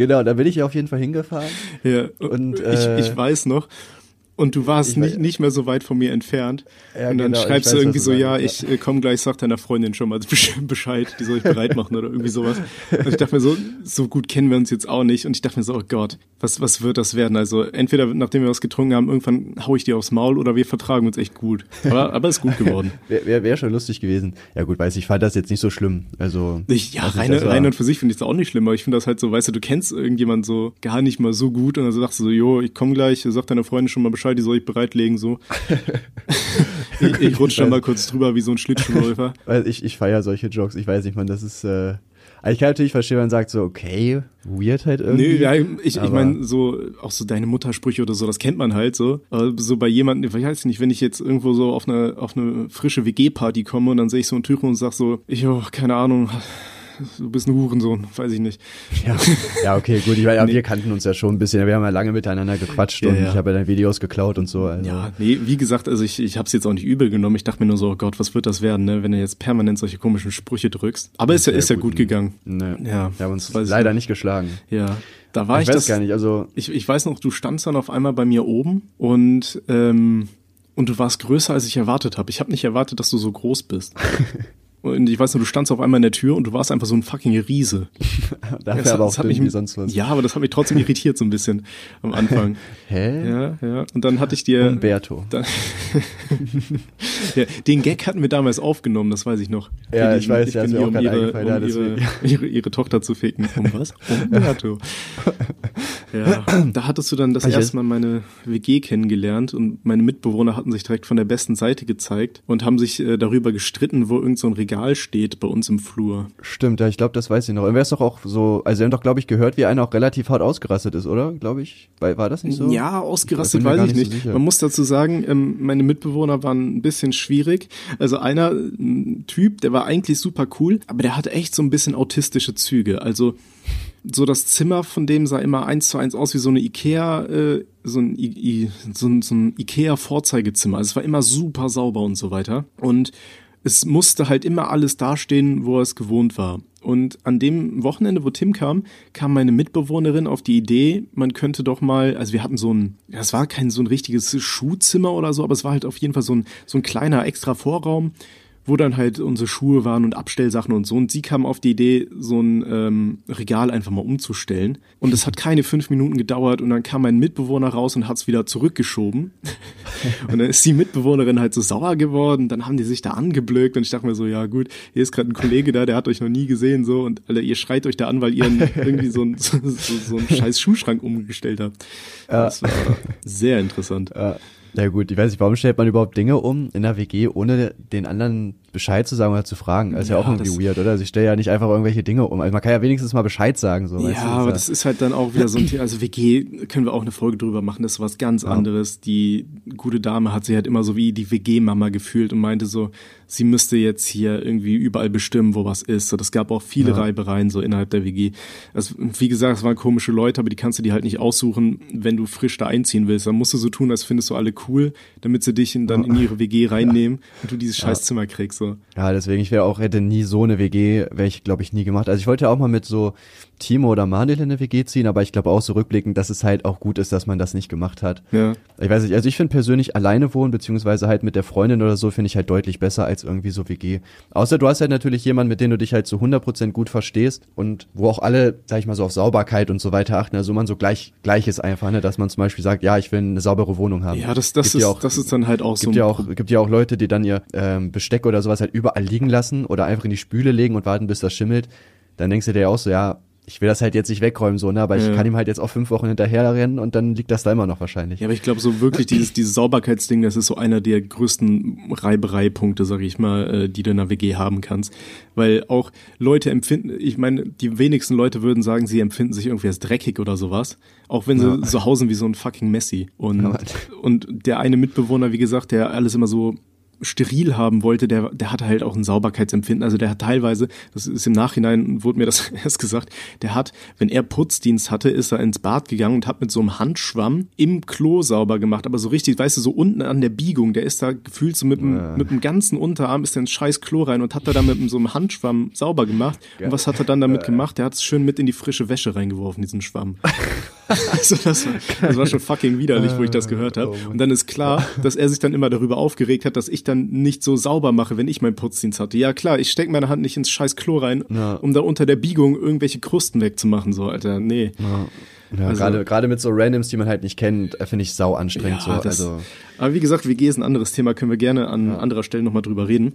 Genau, da bin ich auf jeden Fall hingefahren. Ja, Und, ich, äh, ich weiß noch. Und du warst ich nicht, nicht mehr so weit von mir entfernt. Ja, und dann genau, schreibst du irgendwie so, ja, ich äh, komm gleich, sag deiner Freundin schon mal besch- Bescheid, die soll ich bereit machen oder irgendwie sowas. Und ich dachte mir so, so gut kennen wir uns jetzt auch nicht. Und ich dachte mir so, oh Gott, was, was wird das werden? Also entweder nachdem wir was getrunken haben, irgendwann hau ich dir aufs Maul oder wir vertragen uns echt gut. Aber, aber ist gut geworden. Wäre wär, wär schon lustig gewesen. Ja gut, weiß ich, fand das jetzt nicht so schlimm. Also Ich, ja, weiß nicht, rein, rein und für sich finde ich es auch nicht schlimm, aber ich finde das halt so, weißt du, du kennst irgendjemand so gar nicht mal so gut und dann sagst du so, jo, ich komm gleich, sag deiner Freundin schon mal Bescheid, die soll ich bereitlegen, so. ich ich rutsche dann mal kurz drüber wie so ein Schlittschuhläufer. Weil ich, ich feiere solche Jokes. Ich weiß nicht, man, das ist. Äh, also ich kann natürlich verstehen, wenn man sagt so, okay, weird halt irgendwie. Nee, ja, ich, ich meine, so, auch so deine Muttersprüche oder so, das kennt man halt so. Aber so bei jemandem, ich weiß nicht, wenn ich jetzt irgendwo so auf eine, auf eine frische WG-Party komme und dann sehe ich so einen Typen und sag so, ich, oh, keine Ahnung, du bist ein Hurensohn, weiß ich nicht. Ja, ja okay, gut. Ich meine, aber wir kannten uns ja schon ein bisschen. Wir haben ja lange miteinander gequatscht Ja, und ja. ich habe ja dann Videos geklaut und so. Also. Ja, nee, wie gesagt, also ich, ich habe es jetzt auch nicht übel genommen. Ich dachte mir nur so, oh Gott, was wird das werden, ne, wenn du jetzt permanent solche komischen Sprüche drückst. Aber ist ja, ist ja gut, gut gegangen. Ne, Ja, wir haben uns leider nicht geschlagen. Ja, da war ich ich, weiß das gar nicht, also Ich, ich weiß noch, du standst dann auf einmal bei mir oben und ähm, und du warst größer, als ich erwartet habe. Ich habe nicht erwartet, dass du so groß bist. Und ich weiß noch, du standst auf einmal in der Tür und du warst einfach so ein fucking Riese. dafür Das aber hat- auch das hat mich, wie sonst was. Ja, aber das hat mich trotzdem irritiert so ein bisschen am Anfang. Hä? Ja, ja. Und dann hatte ich dir. Umberto. Dann, ja, den Gag hatten wir damals aufgenommen, das weiß ich noch. Ja, Für ich weiß, ja, ist bin hier, auch um, ihre, eingefallen, ja, um ihre, ihre, ihre Tochter zu ficken. Um was? Umberto. Ja, da hattest du dann das Ich erste Mal meine WG kennengelernt und meine Mitbewohner hatten sich direkt von der besten Seite gezeigt und haben sich äh, darüber gestritten, wo irgend so ein Regal steht bei uns im Flur. Stimmt, ja, ich glaube, das weiß ich noch. Und wer ist doch auch so, also wir haben doch, glaube ich, gehört, wie einer auch relativ hart ausgerastet ist, oder? Glaube ich. War, war das nicht so? Ja, Ich ausgerastet mir weiß ich nicht so nicht. sicher. Man muss dazu sagen, ähm, meine Mitbewohner waren ein bisschen schwierig. Also einer, ein Typ, der war eigentlich super cool, aber der hatte echt so ein bisschen autistische Züge. Also so das Zimmer von dem sah immer eins zu eins aus wie so eine Ikea, äh, so ein, I, I, so ein, so ein Ikea Vorzeigezimmer. Also es war immer super sauber und so weiter. Und es musste halt immer alles dastehen, wo er es gewohnt war. Und an dem Wochenende, wo Tim kam, kam meine Mitbewohnerin auf die Idee, man könnte doch mal, also wir hatten so ein, es war kein so ein richtiges Schuhzimmer oder so, aber es war halt auf jeden Fall so ein, so ein kleiner extra Vorraum, wo dann halt unsere Schuhe waren und Abstellsachen und so. Und sie kam auf die Idee, so ein ähm, Regal einfach mal umzustellen. Und es hat keine fünf Minuten gedauert und dann kam mein Mitbewohner raus und hat es wieder zurückgeschoben. und dann ist die Mitbewohnerin halt so sauer geworden. Dann haben die sich da angeblökt und ich dachte mir so, ja gut, hier ist gerade ein Kollege da, der hat euch noch nie gesehen so und Alter, ihr schreit euch da an, weil ihr irgendwie so, ein, so, so, so einen scheiß Schuhschrank umgestellt habt. Das war sehr interessant. Ja. Ja gut, ich weiß nicht, warum stellt man überhaupt Dinge um in der WG, ohne den anderen Bescheid zu sagen oder zu fragen? Das ist ja, Ja, auch irgendwie das- weird, oder? Also ich stelle ja nicht einfach irgendwelche Dinge um. Also man kann ja wenigstens mal Bescheid sagen, so. weißt Ja, du? aber ja- das ist halt dann auch wieder so ein Thema. Also WG können wir auch eine Folge drüber machen. Das ist was ganz anderes. Die gute Dame hat sich halt immer so wie die WG-Mama gefühlt und meinte so, sie müsste jetzt hier irgendwie überall bestimmen, wo was ist. So, das gab auch viele Ja. Reibereien so innerhalb der WG. Also, wie gesagt, es waren komische Leute, aber die kannst du dir halt nicht aussuchen, wenn du frisch da einziehen willst. Dann musst du so tun, als findest du alle cool, damit sie dich dann in ihre WG reinnehmen und du dieses scheiß Zimmer kriegst. So. Ja, deswegen, ich wäre auch, hätte nie so eine WG, wäre ich, glaube ich, nie gemacht. Also ich wollte ja auch mal mit so Timo oder Manuel in eine WG ziehen, aber ich glaube auch so rückblickend, dass es halt auch gut ist, dass man das nicht gemacht hat. Ja. Ich weiß nicht, also ich finde persönlich alleine wohnen, beziehungsweise halt mit der Freundin oder so, finde ich halt deutlich besser als irgendwie so WG. Außer du hast halt natürlich jemanden, mit dem du dich halt zu 100% gut verstehst und wo auch alle, sag ich mal so, auf Sauberkeit und so weiter achten, also man so gleich, gleich ist einfach, ne, dass man zum Beispiel sagt, ja, ich will eine saubere Wohnung haben. Ja, das, das, Gibt ist, ja auch- das ist dann halt auch so Gibt ein ja auch, gibt ja auch Leute, die dann ihr ähm, Besteck oder sowas halt überall liegen lassen oder einfach in die Spüle legen und warten, bis das schimmelt. Dann denkst du dir auch so, ja, ich will das halt jetzt nicht wegräumen, so, ne? Aber ich Ja. kann ihm halt jetzt auch fünf Wochen hinterher rennen und dann liegt das da immer noch wahrscheinlich. Ja, aber ich glaube, so wirklich dieses, dieses Sauberkeitsding, das ist so einer der größten Reibereipunkte, sag ich mal, äh, die du in einer WG haben kannst. Weil auch Leute empfinden, ich meine, die wenigsten Leute würden sagen, sie empfinden sich irgendwie als dreckig oder sowas. Auch wenn sie Ja. so hausen wie so ein fucking Messi. Und, Ja, und der eine Mitbewohner, wie gesagt, der alles immer so steril haben wollte, der, der hatte halt auch ein Sauberkeitsempfinden. Also der hat teilweise, das ist im Nachhinein, wurde mir das erst gesagt, der hat, wenn er Putzdienst hatte, ist er ins Bad gegangen und hat mit so einem Handschwamm im Klo sauber gemacht. Aber so richtig, weißt du, so unten an der Biegung, der ist da gefühlt so mit dem, mit dem ganzen Unterarm ist er ins scheiß Klo rein und hat da dann mit so einem Handschwamm sauber gemacht. Und was hat er dann damit gemacht? Der hat es schön mit in die frische Wäsche reingeworfen, diesen Schwamm. also das war, das war schon fucking widerlich, wo ich das gehört habe. Und dann ist klar, dass er sich dann immer darüber aufgeregt hat, dass ich dann nicht so sauber mache, wenn ich meinen Putzdienst hatte. Ja klar, ich steck meine Hand nicht ins scheiß Klo rein, Ja. um da unter der Biegung irgendwelche Krusten wegzumachen, so, Alter. Nee. Ja, Also- gerade gerade mit so Randoms, die man halt nicht kennt, äh, finde ich sau anstrengend so. das, Also aber wie gesagt, WG ist ein anderes Thema, können wir gerne an anderer Stelle nochmal drüber reden.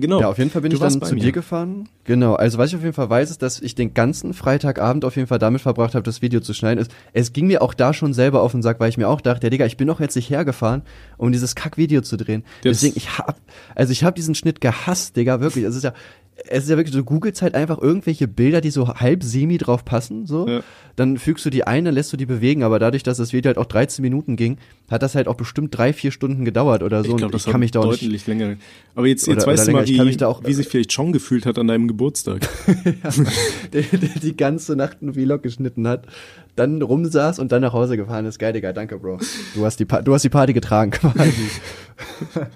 Genau. Ja, auf jeden Fall bin Du ich dann zu mir. dir gefahren. Genau, also was ich auf jeden Fall weiß, ist, dass ich den ganzen Freitagabend auf jeden Fall damit verbracht habe, das Video zu schneiden. Es, es ging mir auch da schon selber auf den Sack, weil ich mir auch dachte, ja Digga, ich bin doch jetzt nicht hergefahren, um dieses Kack-Video zu drehen. Das- Deswegen, ich hab, also ich habe diesen Schnitt gehasst, Digga, wirklich. Es ist ja, es ist ja wirklich, du googelst halt einfach irgendwelche Bilder, die so halb semi drauf passen, so. Ja. Dann fügst du die ein, dann lässt du die bewegen, aber dadurch, dass das Video halt auch 13 Minuten ging, hat das halt auch bestimmt drei, vier Stunden gedauert oder so. Ich glaube, das kann mich da auch nicht, deutlich länger. Aber jetzt, Oder- jetzt oder weißt du länger. mal, Ich wie, auch- wie sich vielleicht Chong gefühlt hat an deinem Geburtstag. der, der die ganze Nacht einen Vlog geschnitten hat, dann rumsaß und dann nach Hause gefahren ist. Geil, Digga, danke, Bro. Du hast die, pa du hast die Party getragen, quasi.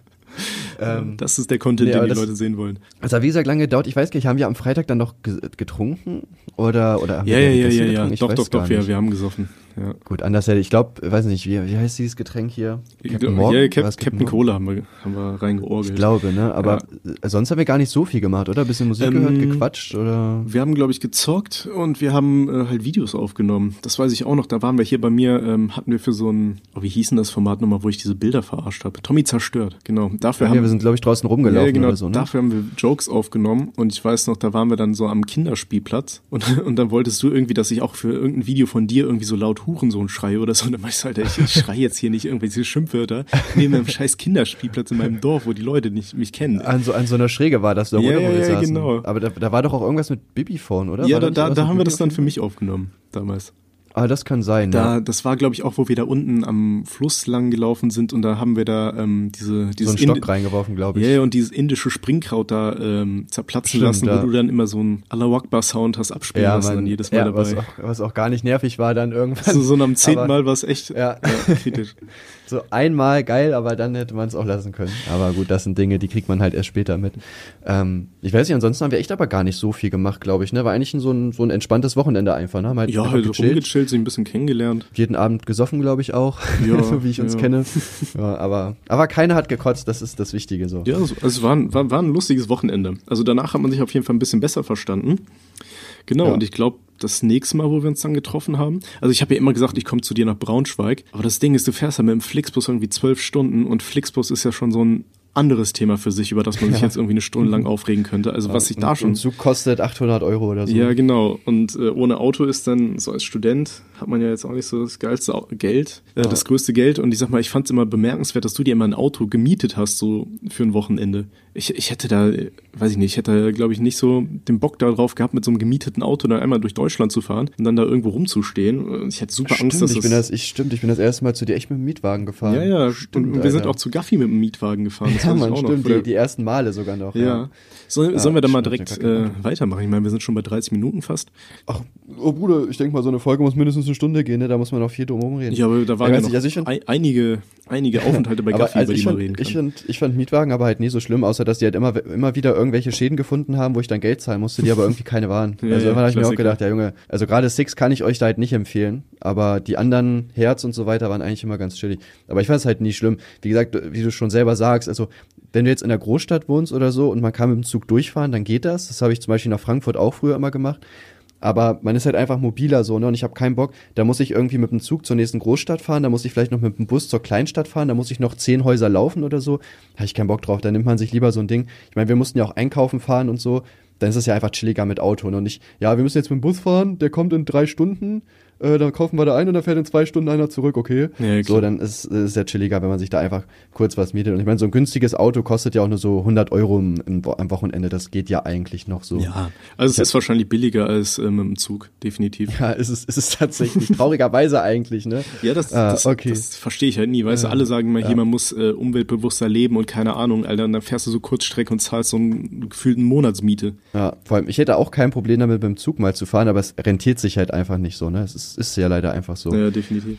ähm, Das ist der Content, Nee, den die das- Leute sehen wollen. hat wie gesagt lange gedauert. Ich weiß gar nicht, haben wir am Freitag dann noch ge getrunken? Oder, oder haben Ja, wir ja, ja, ja, ja. Doch, doch, doch, nicht. wir haben gesoffen. Ja. Gut, anders hätte ich glaube, weiß nicht, wie, wie heißt dieses Getränk hier? Captain Morgan? ja, Cap Captain? Cola haben wir, haben wir reingeorgelt. Ich glaube, ne? Aber äh, sonst haben wir gar nicht so viel gemacht, oder? Bisschen Musik Ähm, gehört, gequatscht oder? Wir haben, glaube ich, gezockt und wir haben äh, halt Videos aufgenommen. Das weiß ich auch noch. Da waren wir hier bei mir, ähm, hatten wir für so ein, oh, wie hieß denn das Format nochmal, wo ich diese Bilder verarscht habe? Tommy zerstört, genau. Dafür Ja, haben wir sind, glaube ich, draußen rumgelaufen ja, genau, oder so, ne? Dafür haben wir Jokes aufgenommen und ich weiß noch, da waren wir dann so am Kinderspielplatz und, und dann wolltest du irgendwie, dass ich auch für irgendein Video von dir irgendwie so laut Hurensohn schreie oder so. Und dann meinte ich, Alter, ich, ich schreie jetzt hier nicht irgendwelche Schimpfwörter neben einem scheiß Kinderspielplatz in meinem Dorf, wo die Leute nicht mich kennen. An so, an so einer Schräge war das, da Ja, ja, ja, genau. Aber da, da war doch auch irgendwas mit Bibiphone, oder? ja, War da, da, da haben wir das dann für mich aufgenommen damals. Ah, das kann sein, Da, ja. das war, glaube ich, auch, wo wir da unten am Fluss lang gelaufen sind und da haben wir da ähm, diese, So dieses einen Stock Indi- reingeworfen, glaube ich. Ja, ja, und dieses indische Springkraut da ähm, zerplatzen Stimmt, lassen, ja. wo du dann immer so einen Allahu Akbar Sound hast abspielen Ja, lassen Mann. dann jedes Mal ja, dabei. was, auch, was auch gar nicht nervig war dann irgendwann. So, so am zehnten Mal war es echt Ja. ja, kritisch. So einmal geil, aber dann hätte man es auch lassen können. Aber gut, das sind Dinge, die kriegt man halt erst später mit. Ähm, ich weiß nicht, ansonsten haben wir echt aber gar nicht so viel gemacht, glaube ich. Ne? War eigentlich ein, so, ein, so ein entspanntes Wochenende einfach. Ne? Haben halt Ja, einfach halt gechillt. rumgechillt, sich ein bisschen kennengelernt. jeden Abend gesoffen, glaube ich auch, Ja, so wie ich uns ja. kenne. Ja, aber, aber keiner hat gekotzt, das ist das Wichtige so. Ja, also, es war, ein- war, war ein lustiges Wochenende. Also danach hat man sich auf jeden Fall ein bisschen besser verstanden. Genau, Ja. und ich glaube, das nächste Mal, wo wir uns dann getroffen haben, also ich habe ja immer gesagt, ich komme zu dir nach Braunschweig, aber das Ding ist, du fährst ja mit dem Flixbus irgendwie zwölf Stunden und Flixbus ist ja schon so ein anderes Thema für sich, über das man sich Ja. jetzt irgendwie eine Stunde lang aufregen könnte. Also was ich da schon Und Zug kostet 800 Euro oder so. Ja, genau. Und äh, ohne Auto ist dann, so als Student, hat man ja jetzt auch nicht so das geilste Geld, äh, das größte Geld. Und ich sag mal, ich fand es immer bemerkenswert, dass du dir immer ein Auto gemietet hast, so für ein Wochenende. Ich, ich hätte da, weiß ich nicht, ich hätte, glaube ich, nicht so den Bock darauf gehabt, mit so einem gemieteten Auto dann einmal durch Deutschland zu fahren und dann da irgendwo rumzustehen. Ich hätte super Stimmt, Angst, dass ich bin das, ich, stimmt, ich bin das erste Mal zu dir echt mit dem Mietwagen gefahren. ja, ja, stimmt. und wir sind Alter. auch zu Gaffi mit dem Mietwagen gefahren. Das ja, noch. stimmt, die, die ersten Male sogar noch. ja. Soll, Ja, sollen wir da mal direkt ja, äh, weitermachen? Ich meine, wir sind schon bei 30 Minuten fast. Ach, oh Bruder, ich denke mal, so eine Folge muss mindestens eine Stunde gehen, ne? Da muss man noch viel drum herum reden. Ja, aber da waren Ja, ja, noch also ein, einige, einige Aufenthalte bei Gaffi, also über die man reden kann. ich fand, ich fand Mietwagen aber halt nie so schlimm, außer dass die halt immer, immer wieder irgendwelche Schäden gefunden haben, wo ich dann Geld zahlen musste, die aber irgendwie keine waren. Ja, also ja, irgendwann habe ich mir auch gedacht, ja Junge, also gerade Six kann ich euch da halt nicht empfehlen, aber die anderen Herz und so weiter waren eigentlich immer ganz chillig. Aber ich fand es halt nie schlimm. Wie gesagt, wie du schon selber sagst, also wenn du jetzt in der Großstadt wohnst oder so und man kann mit dem Zug durchfahren, dann geht das. Das habe ich zum Beispiel nach Frankfurt auch früher immer gemacht. Aber man ist halt einfach mobiler so, ne? Und ich habe keinen Bock. Da muss ich irgendwie mit dem Zug zur nächsten Großstadt fahren, da muss ich vielleicht noch mit dem Bus zur Kleinstadt fahren, da muss ich noch zehn Häuser laufen oder so. Habe ich keinen Bock drauf. Da nimmt man sich lieber so ein Ding. Ich meine, wir mussten ja auch einkaufen fahren und so. dann ist es ja einfach chilliger mit Auto und nicht, ja, wir müssen jetzt mit dem Bus fahren, der kommt in drei Stunden, äh, dann kaufen wir da ein und dann fährt in zwei Stunden einer zurück, okay. Ja, so, dann ist es ja chilliger, wenn man sich da einfach kurz was mietet. Und ich meine, so ein günstiges Auto kostet ja auch nur so 100 Euro im, im, am Wochenende, das geht ja eigentlich noch so. Ja, also es ist wahrscheinlich billiger als ähm, im Zug, definitiv. Ja, es ist, es ist tatsächlich traurigerweise eigentlich, ne? Ja, das, ah, das, okay. das verstehe ich halt nie, weißt du, alle sagen immer, ja. hier, man muss äh, umweltbewusster leben und keine Ahnung, Alter, und dann fährst du so Kurzstrecke und zahlst so einen gefühlten Monatsmiete. Ja, vor allem, ich hätte auch kein Problem damit, mit dem Zug mal zu fahren, aber es rentiert sich halt einfach nicht so, ne? Es ist, ist ja leider einfach so. Ja, definitiv.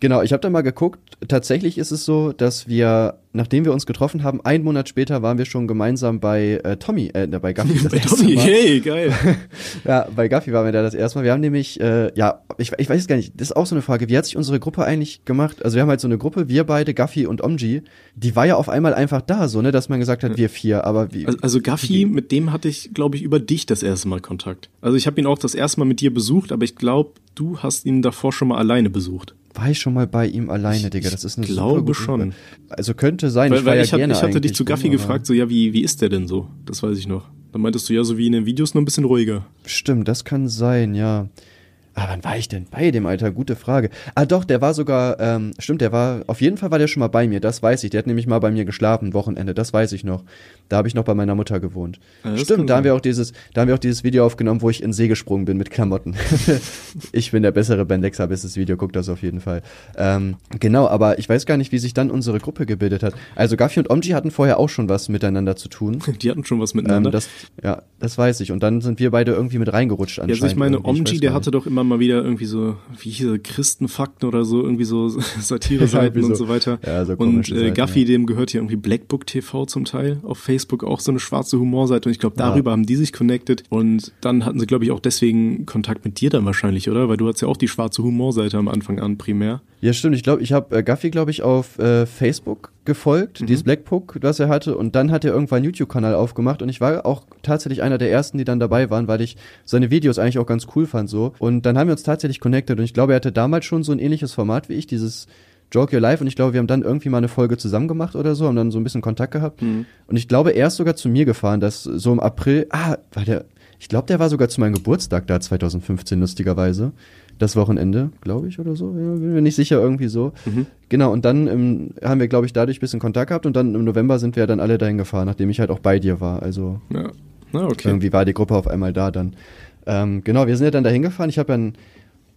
Genau, ich habe da mal geguckt. Tatsächlich ist es so, dass wir, nachdem wir uns getroffen haben, einen Monat später waren wir schon gemeinsam bei äh, Tommy, äh, bei Gaffi das bei Tommy, Mal. hey, geil. ja, bei Gaffi waren wir da das erste Mal. Wir haben nämlich, äh, ja, ich, ich weiß gar nicht, das ist auch so eine Frage, wie hat sich unsere Gruppe eigentlich gemacht? Also wir haben halt so eine Gruppe, wir beide, Gaffi und Omji, die war ja auf einmal einfach da, so, ne, dass man gesagt hat, wir vier, aber wie. Also, also Gaffi, mit dem hatte ich, glaube ich, über dich das erste Mal Kontakt. Also ich habe ihn auch das erste Mal mit dir besucht, aber ich glaube, du hast ihn davor schon mal alleine besucht. War ich schon mal bei ihm alleine, ich, Digga? Das ist eine Ich glaube schon. Also könnte sein. Weil, ich, weil ja ich, hat, ich hatte dich zu Gaffi gefragt, so ja, wie, wie ist der denn so? Das weiß ich noch. Dann meintest du ja, so wie in den Videos nur ein bisschen ruhiger. Stimmt, das kann sein, ja. Ah, wann war ich denn bei dem, Alter? Gute Frage. Ah, doch, der war sogar, ähm, stimmt, der war, auf jeden Fall war der schon mal bei mir, das weiß ich. Der hat nämlich mal bei mir geschlafen, Wochenende, das weiß ich noch. Da habe ich noch bei meiner Mutter gewohnt. Ja, stimmt, da haben wir auch dieses, da haben wir auch dieses Video aufgenommen, wo ich in See gesprungen bin mit Klamotten. ich bin der bessere Ben Lexer, bestes Video, guckt das auf jeden Fall. Ähm, genau, aber ich weiß gar nicht, wie sich dann unsere Gruppe gebildet hat. Also Gaffi und Omji hatten vorher auch schon was miteinander zu tun. Die hatten schon was miteinander. Ähm, das, ja, das weiß ich. Und dann sind wir beide irgendwie mit reingerutscht anscheinend. Ja, also ich meine, Omji, der hatte doch immer mal wieder irgendwie so, wie hieß Christenfakten oder so, irgendwie so Satire-Seiten ja, und so weiter. Ja, so und äh, Gaffi, ja. dem gehört ja irgendwie Blackbook TV zum Teil auf Facebook, auch so eine schwarze Humorseite. Und ich glaube, darüber haben die sich connected. Und dann hatten sie, glaube ich, auch deswegen Kontakt mit dir dann wahrscheinlich, oder? Weil du hattest ja auch die schwarze Humorseite am Anfang an primär. Ja, stimmt. Ich glaube, ich habe äh, Gaffi, glaube ich, auf äh, Facebook gefolgt, mhm. dieses Blackbook, das er hatte. Und dann hat er irgendwann einen YouTube-Kanal aufgemacht. Und ich war auch tatsächlich einer der ersten, die dann dabei waren, weil ich seine Videos eigentlich auch ganz cool fand so. Und dann haben wir uns tatsächlich connected. Und ich glaube, er hatte damals schon so ein ähnliches Format wie ich, dieses Joke Your Life und ich glaube, wir haben dann irgendwie mal eine Folge zusammen gemacht oder so, haben dann so ein bisschen Kontakt gehabt. Mhm. Und ich glaube, er ist sogar zu mir gefahren, dass so im April, ah, war der, ich glaube, der war sogar zu meinem Geburtstag da 2015, lustigerweise das Wochenende, glaube ich, oder so. Ja, bin mir nicht sicher, irgendwie so. Mhm. Genau, und dann ähm, haben wir, glaube ich, dadurch ein bisschen Kontakt gehabt und dann im November sind wir dann alle dahin gefahren, nachdem ich halt auch bei dir war. Also ja. Ah, okay. irgendwie war die Gruppe auf einmal da dann. Ähm, genau, wir sind ja dann dahin gefahren. Ich habe ja ein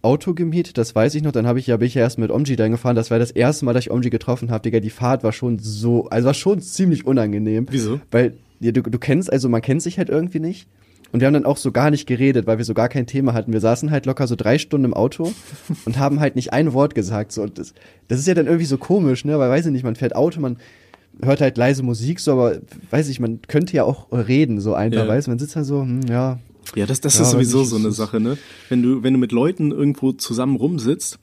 Auto gemietet, das weiß ich noch. Dann habe ich ja bin ich ja erst mit Omji dahin gefahren. Das war das erste Mal, dass ich Omji getroffen habe. Digga, die Fahrt war schon so, also war schon ziemlich unangenehm. Wieso? Weil ja, du, du kennst, also man kennt sich halt irgendwie nicht. Und wir haben dann auch so gar nicht geredet, weil wir so gar kein Thema hatten. Wir saßen halt locker so drei Stunden im Auto und haben halt nicht ein Wort gesagt. So, und das, das ist ja dann irgendwie so komisch, ne? Weil weiß ich nicht, man fährt Auto, man hört halt leise Musik, so, aber weiß ich, man könnte ja auch reden, so einfach, ja. weiß man sitzt da so, hm, ja. Ja, das, das ja, ist sowieso ich, so eine Sache, ne? Wenn du, wenn du mit Leuten irgendwo zusammen rumsitzt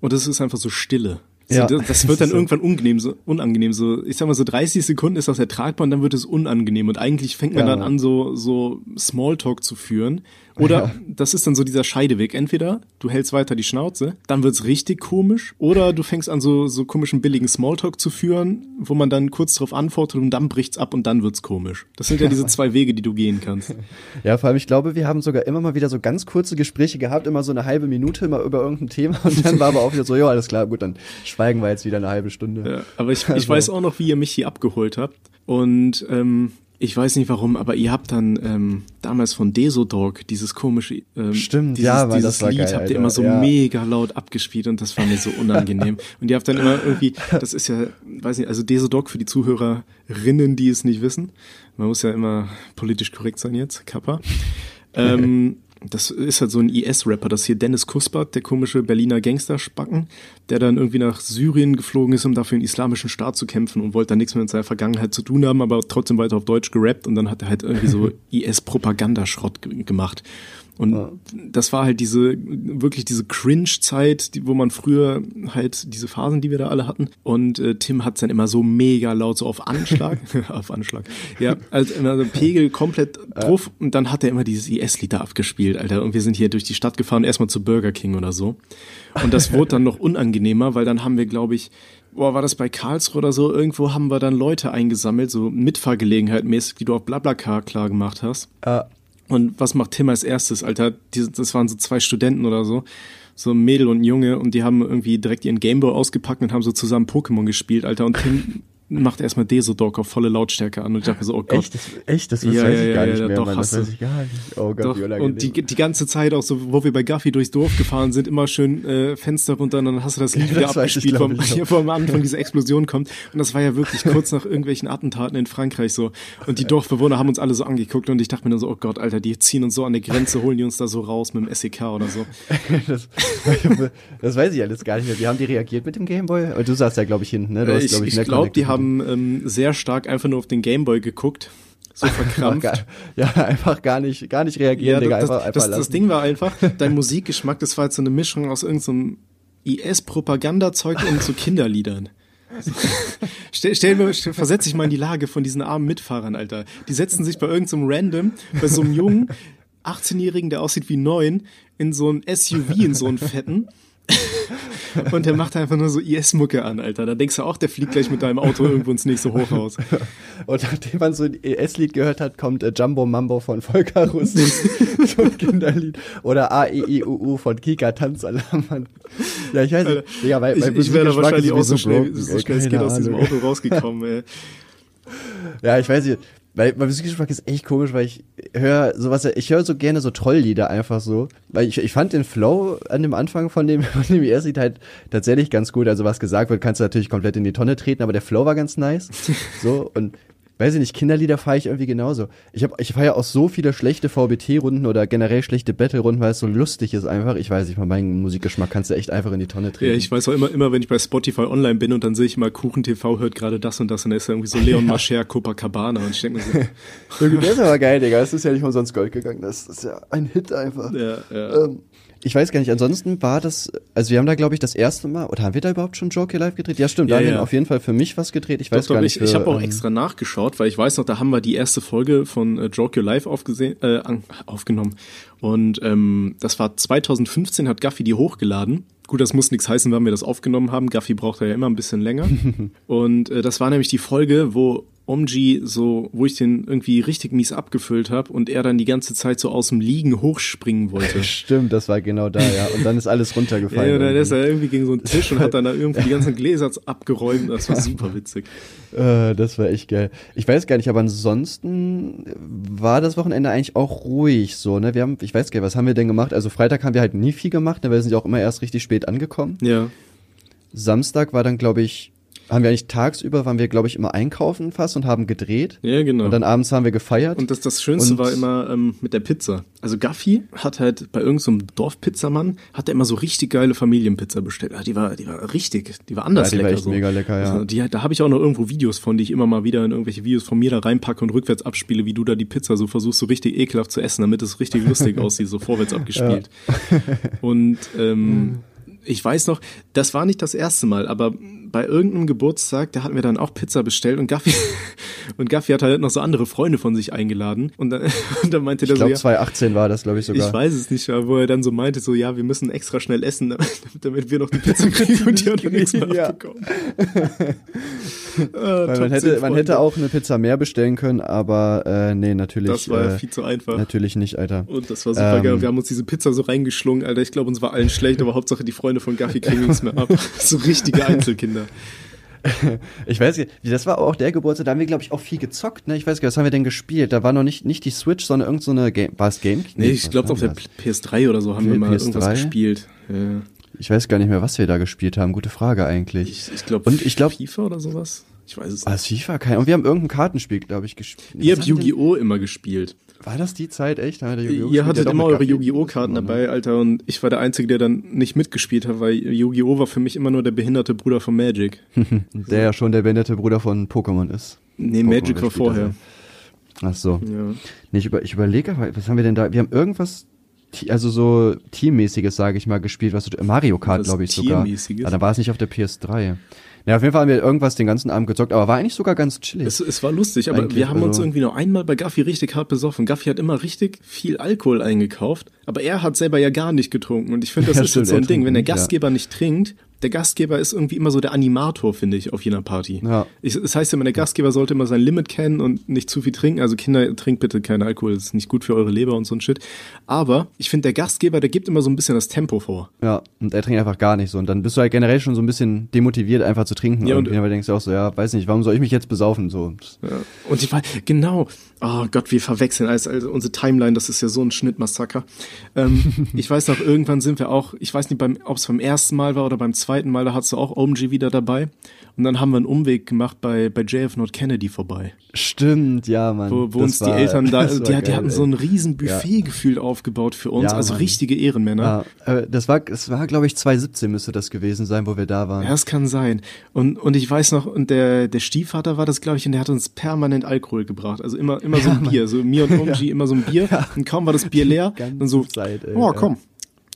und es ist einfach so Stille. So, ja. das, das wird dann irgendwann unangenehm, so, unangenehm. So, ich sag mal, so 30 Sekunden ist das ertragbar und dann wird es unangenehm. Und eigentlich fängt man ja. dann an, so, so Smalltalk zu führen. Oder ja. das ist dann so dieser Scheideweg. Entweder du hältst weiter die Schnauze, dann wird's richtig komisch, oder du fängst an, so, so komischen billigen Smalltalk zu führen, wo man dann kurz darauf antwortet und dann bricht's ab und dann wird's komisch. Das sind ja diese zwei Wege, die du gehen kannst. Ja, vor allem, ich glaube, wir haben sogar immer mal wieder so ganz kurze Gespräche gehabt, immer so eine halbe Minute immer über irgendein Thema und dann war aber auch wieder so, ja, alles klar, gut, dann schweigen wir jetzt wieder eine halbe Stunde. Ja, aber ich, ich also. weiß auch noch, wie ihr mich hier abgeholt habt. Und ähm, ich weiß nicht warum, aber ihr habt dann ähm, damals von Desodog dieses komische ähm, Stimmt, dieses, ja, dieses Lied geil, habt ihr immer so ja. mega laut abgespielt und das war mir so unangenehm. und ihr habt dann immer irgendwie, das ist ja, weiß nicht, also Desodog für die Zuhörerinnen, die es nicht wissen. Man muss ja immer politisch korrekt sein jetzt, Kappa. Ähm, das ist halt so ein IS-Rapper, das hier Dennis Kuspert, der komische Berliner Gangsterspacken, der dann irgendwie nach Syrien geflogen ist, um dafür den islamischen Staat zu kämpfen und wollte dann nichts mehr mit seiner Vergangenheit zu tun haben, aber trotzdem weiter auf Deutsch gerappt und dann hat er halt irgendwie so IS-Propagandaschrott gemacht. Und ja. das war halt diese, wirklich diese Cringe-Zeit, die, wo man früher halt diese Phasen, die wir da alle hatten. Und äh, Tim hat's dann immer so mega laut, so auf Anschlag, auf Anschlag. Ja, also immer so Pegel komplett drauf. Ja. Und dann hat er immer dieses IS-Lied da abgespielt, Alter. Und wir sind hier durch die Stadt gefahren, erstmal zu Burger King oder so. Und das wurde dann noch unangenehmer, weil dann haben wir, glaube ich, boah, war das bei Karlsruhe oder so? Irgendwo haben wir dann Leute eingesammelt, so Mitfahrgelegenheit mäßig, die du auf Blablacar klar gemacht hast. Ja. Und was macht Tim als erstes, Alter? Die, das waren so zwei Studenten oder so, so ein Mädel und ein Junge, und die haben irgendwie direkt ihren Gameboy ausgepackt und haben so zusammen Pokémon gespielt, Alter. Und Tim macht erstmal Desodog auf volle Lautstärke an und ich dachte mir so, oh Gott. Echt? Das, echt? Das, Ja, weiß ja, ich gar ja, nicht ja, mehr, doch, Mann. Das weiß ich gar nicht. Oh Gott, Doch, wie und die, die ganze Zeit auch so, wo wir bei Gaffi durchs Dorf gefahren sind, immer schön äh, Fenster runter und dann hast du das Lied Ja, wieder ich, abgespielt, vom, ich, hier vom Anfang diese Explosion kommt. Und das war ja wirklich kurz nach irgendwelchen Attentaten in Frankreich so. Und die Dorfbewohner haben uns alle so angeguckt und ich dachte mir dann so, oh Gott, Alter, die ziehen uns so an der Grenze, holen die uns da so raus mit dem SEK oder so. das, das weiß ich alles gar nicht mehr. Wie haben die reagiert mit dem Gameboy? Du saßt ja, glaube ich, hinten, ne? Du Äh, hast, ich glaub ich mehr glaube, die connected haben ähm, sehr stark einfach nur auf den Gameboy geguckt. So verkrampft. Gar- Ja, einfach gar nicht, gar nicht reagieren, Ja, Digga. das, Einfach, das, einfach das, Ding war einfach, dein Musikgeschmack, das war jetzt so eine Mischung aus irgendeinem IS-Propagandazeug und so Kinderliedern. stell, stell mir, stell, versetz dich mal in die Lage von diesen armen Mitfahrern, Alter. Die setzen sich bei irgendeinem Random, bei so einem jungen 18-Jährigen, der aussieht wie neun, in so ein SUV, in so einen fetten. Und der macht einfach nur so IS-Mucke an, Alter. Da denkst du auch, der fliegt gleich mit deinem Auto irgendwo ins nächste Hochhaus. Und nachdem man so ein ES-Lied gehört hat, kommt äh, Jumbo Mambo von Volker so ein Kinderlied. Oder A, E, I, U, U von Kika Tanzalarm. Ja, ich weiß nicht. Digga, weil, Ich, mein ich wäre da wahrscheinlich auch so schnell, so schnell es geht aus diesem. Auto rausgekommen, ey. Ja, ich weiß nicht. Weil mein Musikgeschmack ist echt komisch, weil ich höre sowas, ich höre so gerne so Trolllieder einfach so. Weil ich, ich fand den Flow an dem Anfang von dem, von dem ES-Lied halt tatsächlich ganz gut. Also was gesagt wird, kannst du natürlich komplett in die Tonne treten, aber der Flow war ganz nice. So, und weiß ich nicht, Kinderlieder fahre ich irgendwie genauso. Ich hab, ich fahre ja auch so viele schlechte VBT-Runden oder generell schlechte Battle-Runden, weil es so lustig ist einfach. Ich weiß nicht, mal meinen Musikgeschmack kannst du echt einfach in die Tonne treten. Ja, ich weiß auch immer, immer, wenn ich bei Spotify online bin und dann sehe ich immer Kuchen TV hört gerade das und das und da ist irgendwie so Leon Mascher, Copacabana und ich denke mir so, Der ist aber geil, Digga. Das ist ja nicht umsonst Gold gegangen. Das ist ja ein Hit einfach. ja, ja. Ähm, ich weiß gar nicht, ansonsten war das, also wir haben da glaube ich das erste Mal, oder haben wir da überhaupt schon Joker live gedreht? Ja stimmt, Ja, da haben wir ja. auf jeden Fall für mich was gedreht. Ich weiß Doch, gar doch, nicht. ich, ich habe auch ähm, extra nachgeschaut, weil ich weiß noch, da haben wir die erste Folge von äh, Joke Your Life aufgesehen, äh, aufgenommen. Und ähm, das war 2015, hat Gaffi die hochgeladen. Gut, das muss nichts heißen, wann wir das aufgenommen haben. Gaffi braucht ja immer ein bisschen länger. und äh, das war nämlich die Folge, wo Omji so, wo ich den irgendwie richtig mies abgefüllt habe und er dann die ganze Zeit so aus dem Liegen hochspringen wollte. Stimmt, das war genau da, ja. Und dann ist alles runtergefallen. ja, dann ist irgendwie. er irgendwie gegen so einen Tisch und hat dann da irgendwie die ganzen Gläser abgeräumt. Das war super witzig. äh, das war echt geil. Ich weiß gar nicht, aber ansonsten war das Wochenende eigentlich auch ruhig so, ne? Wir haben, ich weiß gar nicht, was haben wir denn gemacht? Also Freitag haben wir halt nie viel gemacht, ne? Wir sind ja auch immer erst richtig spät angekommen. Ja. Samstag war dann, glaube ich, haben wir eigentlich tagsüber, waren wir, glaube ich, immer einkaufen fast und haben gedreht. Ja, genau. Und dann abends haben wir gefeiert. Und das, das Schönste Und- war immer ähm, mit der Pizza. Also Gaffi hat halt bei irgendeinem Dorfpizzamann, hat er immer so richtig geile Familienpizza bestellt. Ah, die war, die war richtig, die war anders Ja, die war lecker. echt so. mega lecker, ja. Also die, da habe ich auch noch irgendwo Videos von, die ich immer mal wieder in irgendwelche Videos von mir da reinpacke und rückwärts abspiele, wie du da die Pizza so versuchst, so richtig ekelhaft zu essen, damit es richtig lustig aussieht, so vorwärts abgespielt. Und ähm, ich weiß noch, das war nicht das erste Mal, aber bei irgendeinem Geburtstag, da hatten wir dann auch Pizza bestellt und Gaffi, und Gaffi hat halt noch so andere Freunde von sich eingeladen und dann, und dann meinte ich der so, glaube, ja, 2018 war das, glaube ich, sogar. ich weiß es nicht, aber wo er dann so meinte, so, ja, wir müssen extra schnell essen, damit, damit wir noch die Pizza kriegen und die hat nichts mehr Ja. abbekommen. Weil man hätte, man hätte auch eine Pizza mehr bestellen können, aber äh, nee, natürlich. Das war ja äh, viel zu einfach. Natürlich nicht, Alter. Und das war super Ähm, geil. Wir haben uns diese Pizza so reingeschlungen, Alter. Ich glaube, uns war allen schlecht, aber Hauptsache die Freunde von Gaffi kriegen nichts mehr ab. So richtige Einzelkinder. Ich weiß nicht, das war auch der Geburtstag, da haben wir, glaube ich, auch viel gezockt, ne? Ich weiß gar nicht, was haben wir denn gespielt? Da war noch nicht, nicht die Switch, sondern irgend so eine Game, war es Game? Nee, ich glaube, auf der das? PS3 oder so haben wir mal PS3? irgendwas gespielt. Ja. Ich weiß gar nicht mehr, was wir da gespielt haben. Gute Frage eigentlich. Ich, ich glaube, glaub- FIFA oder sowas. Ich weiß es War nicht. es FIFA? Kein. Und wir haben irgendein Kartenspiel, glaube ich, gespielt. Ihr habt Yu-Gi-Oh! immer gespielt. War das die Zeit, echt? Da Yu-Gi-Oh! Ihr hattet immer eure. Yu-Gi-Oh! Karten Ne? dabei, Alter, und ich war der Einzige, der dann nicht mitgespielt hat, weil Yu-Gi-Oh! war für mich immer nur der behinderte Bruder von Magic. Der ja schon der behinderte Bruder von Pokémon ist. Nee, Pokémon, Magic war vorher. das Ach so. Ja. Nee, ich, über, ich überlege, was haben wir denn da? Wir haben irgendwas, also so Teammäßiges, sage ich mal, gespielt, was Mario Kart, glaube ich sogar. Teammäßiges? Ja, da war es nicht auf der PS3. Ja, auf jeden Fall haben wir irgendwas den ganzen Abend gezockt, aber war eigentlich sogar ganz chillig. Es, es war lustig, aber Eigentlich, wir haben uns also- irgendwie noch einmal bei Gaffi richtig hart besoffen. Gaffi hat immer richtig viel Alkohol eingekauft, aber er hat selber ja gar nicht getrunken. Und ich finde, das Ja, ist stimmt, jetzt so ein Ding. Wenn der nicht, ja. Gastgeber nicht trinkt, der Gastgeber ist irgendwie immer so der Animator, finde ich, auf jener Party. Ja. Ich, das heißt immer, der Gastgeber sollte immer sein Limit kennen und nicht zu viel trinken. Also Kinder, trinkt bitte keinen Alkohol, das ist nicht gut für eure Leber und so ein Shit. Aber ich finde, der Gastgeber, der gibt immer so ein bisschen das Tempo vor. Ja, und er trinkt einfach gar nicht so. Und dann bist du halt generell schon so ein bisschen demotiviert, einfach zu trinken. Ja, und und- weil du denkst auch so, ja, weiß nicht, warum soll ich mich jetzt besaufen? So. Ja. Und ich war, genau, oh Gott, wir verwechseln alles. Also unsere Timeline, das ist ja so ein Schnittmassaker. Ähm, ich weiß noch, irgendwann sind wir auch, ich weiß nicht, ob es beim ersten Mal war oder beim zweiten Mal, da hattest du auch OMG wieder dabei. Und dann haben wir einen Umweg gemacht bei, bei JF Not Kennedy vorbei. Stimmt, ja, Mann. Wo, wo uns die war- Eltern da, die, war die geil, hatten ey. so ein riesen Buffet gefühlt aufgebaut für uns, Ja, also Mann. richtige Ehrenmänner. Ja, äh, das war, das war, glaube ich, 2017 müsste das gewesen sein, wo wir da waren. Ja, das kann sein. Und, und ich weiß noch, und der, der Stiefvater war das, glaube ich, und der hat uns permanent Alkohol gebracht. Also immer, immer so ein Bier. So mir und Umji immer so ein Bier. Und kaum war das Bier leer, dann so, Zeit, ey, oh ja. komm.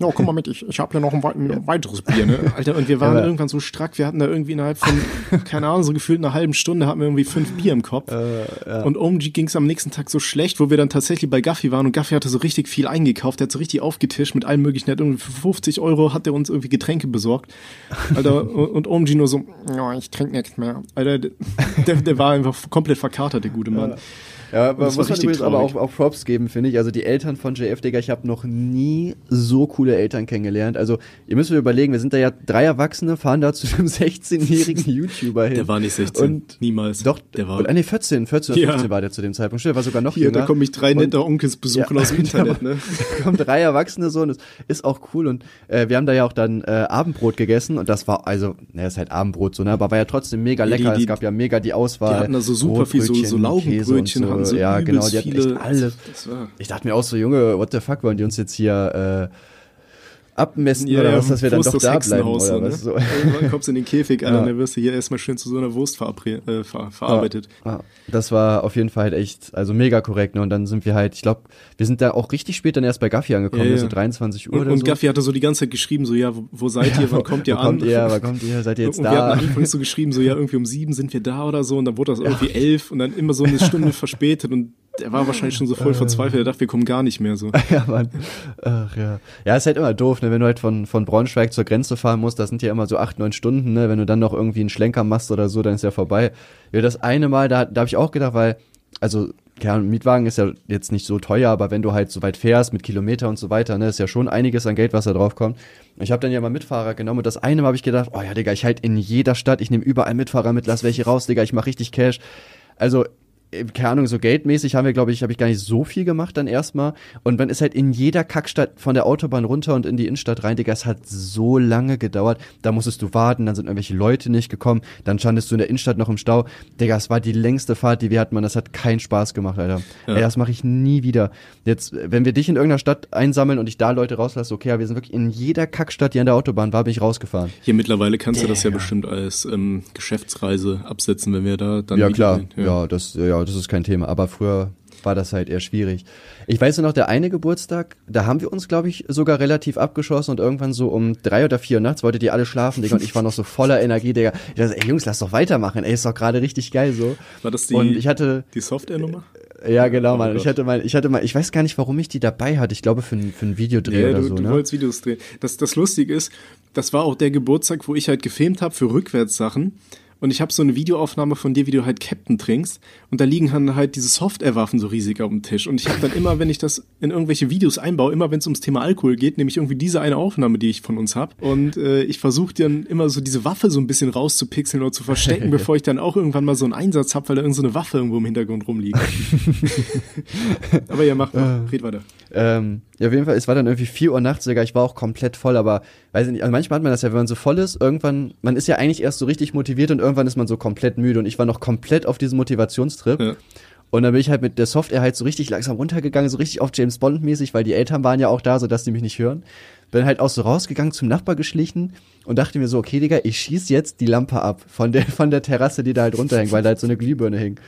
Ja, komm mal mit, ich, ich habe hier noch ein, ein weiteres Bier, ne? Alter, und wir waren Ja, irgendwann so strack, wir hatten da irgendwie innerhalb von, keine Ahnung, so gefühlt einer halben Stunde hatten wir irgendwie fünf Bier im Kopf. Äh, Und OMG ging es am nächsten Tag so schlecht, wo wir dann tatsächlich bei Gaffy waren und Gaffy hatte so richtig viel eingekauft, der hat so richtig aufgetischt mit allem möglichen, der hat irgendwie für 50 Euro hat er uns irgendwie Getränke besorgt. Alter, und, und OMG nur so, ja, ich trinke nichts mehr. Alter, der, der war einfach komplett verkatert, der gute Mann. Ja, aber das war muss man übrigens aber auch, auch Props geben, finde ich. Also die Eltern von JF, Digga, ich habe noch nie so coole Eltern kennengelernt. Also ihr müsst euch überlegen, wir sind da ja drei Erwachsene, fahren da zu einem 16-jährigen YouTuber hin. Der war nicht 16, Und niemals. Doch, der war. Oder, nee, 14, 14 oder Ja. 15 war der zu dem Zeitpunkt. Stimmt, der war sogar noch hier, jünger. da kommen mich drei Und- nette Onkels besuchen Ja. aus dem Internet, ne? Da kommen drei Erwachsene so und das ist auch cool und äh, wir haben da ja auch dann äh, Abendbrot gegessen und das war also, naja, ist halt Abendbrot so, ne, aber war ja trotzdem mega Die- lecker. die- es gab ja mega die Auswahl. Die hatten da so super viel, so, so Laugenbrötchen, und hatten so ja, genau, die hatten echt alles. Ich dachte mir auch so, Junge, what the fuck, wollen die uns jetzt hier äh, abmessen Ja, oder ja, was, dass wir dann doch da bleiben oder so, ne? was? So. Irgendwann kommst du in den Käfig, Alter, Ja. und dann wirst du hier erstmal schön zu so einer Wurst äh, ver verarbeitet. Ja, das war auf jeden Fall halt echt, also mega korrekt. Ne? Und dann sind wir halt, ich glaube, wir sind da auch richtig spät dann erst bei Gaffy angekommen, Ja, ne? so 23 Uhr Und, oder und so. Gaffy hatte so die ganze Zeit geschrieben, so, ja, wo, wo seid ihr, wann kommt ihr an? Kommt ihr, wann kommt ihr, seid ihr jetzt und wir hatten da? am Anfang so geschrieben, so, ja, irgendwie um sieben sind wir da oder so, und dann wurde das irgendwie elf und dann immer so eine Stunde verspätet und der war wahrscheinlich schon so voll verzweifelt, er dachte, wir kommen gar nicht mehr so. ja, Mann. Ach ja. Ja, ist halt immer doof, ne? wenn du halt von, von Braunschweig zur Grenze fahren musst, das sind ja immer so acht, neun Stunden, ne? Wenn du dann noch irgendwie einen Schlenker machst oder so, dann ist ja vorbei. Ja, das eine Mal, da, da habe ich auch gedacht, weil, also, ja, ein Mietwagen ist ja jetzt nicht so teuer, aber wenn du halt so weit fährst mit Kilometer und so weiter, ne, ist ja schon einiges an Geld, was da drauf kommt. Ich habe dann ja mal Mitfahrer genommen und das eine Mal habe ich gedacht, oh ja, Digga, ich halt in jeder Stadt, ich nehme überall Mitfahrer mit, lass welche raus, Digga, ich mach richtig Cash. Also, äh, keine Ahnung, so geldmäßig haben wir, glaube ich, habe ich gar nicht so viel gemacht dann erstmal. Und man ist halt in jeder Kackstadt von der Autobahn runter und in die Innenstadt rein, Digga, es hat so lange gedauert. Da musstest du warten, dann sind irgendwelche Leute nicht gekommen, dann standest du in der Innenstadt noch im Stau. Digga, es war die längste Fahrt, die wir hatten, man, das hat keinen Spaß gemacht, Alter. Ja. Ey, das mache ich nie wieder. Jetzt, wenn wir dich in irgendeiner Stadt einsammeln und ich da Leute rauslasse, okay, aber wir sind wirklich in jeder Kackstadt, die an der Autobahn war, bin ich rausgefahren. Hier mittlerweile kannst du das ja Digga. bestimmt als ähm, Geschäftsreise absetzen, wenn wir da dann Ja klar, sind. ja. das, ja, das ist kein Thema. Aber früher war das halt eher schwierig. Ich weiß nur noch, der eine Geburtstag, da haben wir uns, glaube ich, sogar relativ abgeschossen und irgendwann so um drei oder vier nachts wolltet ihr alle schlafen, Digga, und ich war noch so voller Energie, Digga. Ich dachte, ey Jungs, lass doch weitermachen, ey, ist doch gerade richtig geil so. War das die, und ich hatte, die Software-Nummer? ja genau, Oh Mann, Gott. ich hatte mal, ich hatte mal, ich weiß gar nicht, warum ich die dabei hatte. Ich glaube für, ein- für ein Videodreh Ja, oder du, so, du ne? wolltest Videos drehen. Das, das Lustige ist, das war auch der Geburtstag, wo ich halt gefilmt habe für Rückwärtssachen. Und ich habe so eine Videoaufnahme von dir, wie du halt Captain trinkst. Und da liegen dann halt diese Software-Waffen so riesig auf dem Tisch. Und ich habe dann immer, wenn ich das in irgendwelche Videos einbaue, immer wenn es ums Thema Alkohol geht, nehme ich irgendwie diese eine Aufnahme, die ich von uns habe. Und äh, ich versuche dann immer so diese Waffe so ein bisschen rauszupixeln oder zu verstecken, bevor ich dann auch irgendwann mal so einen Einsatz habe, weil da irgend so eine Waffe irgendwo im Hintergrund rumliegt. Aber ja, mach mal. Red weiter. Ähm, ja, auf jeden Fall, es war dann irgendwie 4 Uhr nachts, Digga, ich war auch komplett voll, aber weiß ich nicht, also manchmal hat man das ja, wenn man so voll ist, irgendwann, man ist ja eigentlich erst so richtig motiviert und irgendwann ist man so komplett müde und ich war noch komplett auf diesem Motivationstrip. Ja. Und dann bin ich halt mit der Software halt so richtig langsam runtergegangen, so richtig auf James Bond mäßig, weil die Eltern waren ja auch da, so dass die mich nicht hören. Bin halt auch so rausgegangen, zum Nachbar geschlichen und dachte mir so, okay, Digga, ich schieß jetzt die Lampe ab von der, von der Terrasse, die da halt runterhängt, weil da halt so eine Glühbirne hing.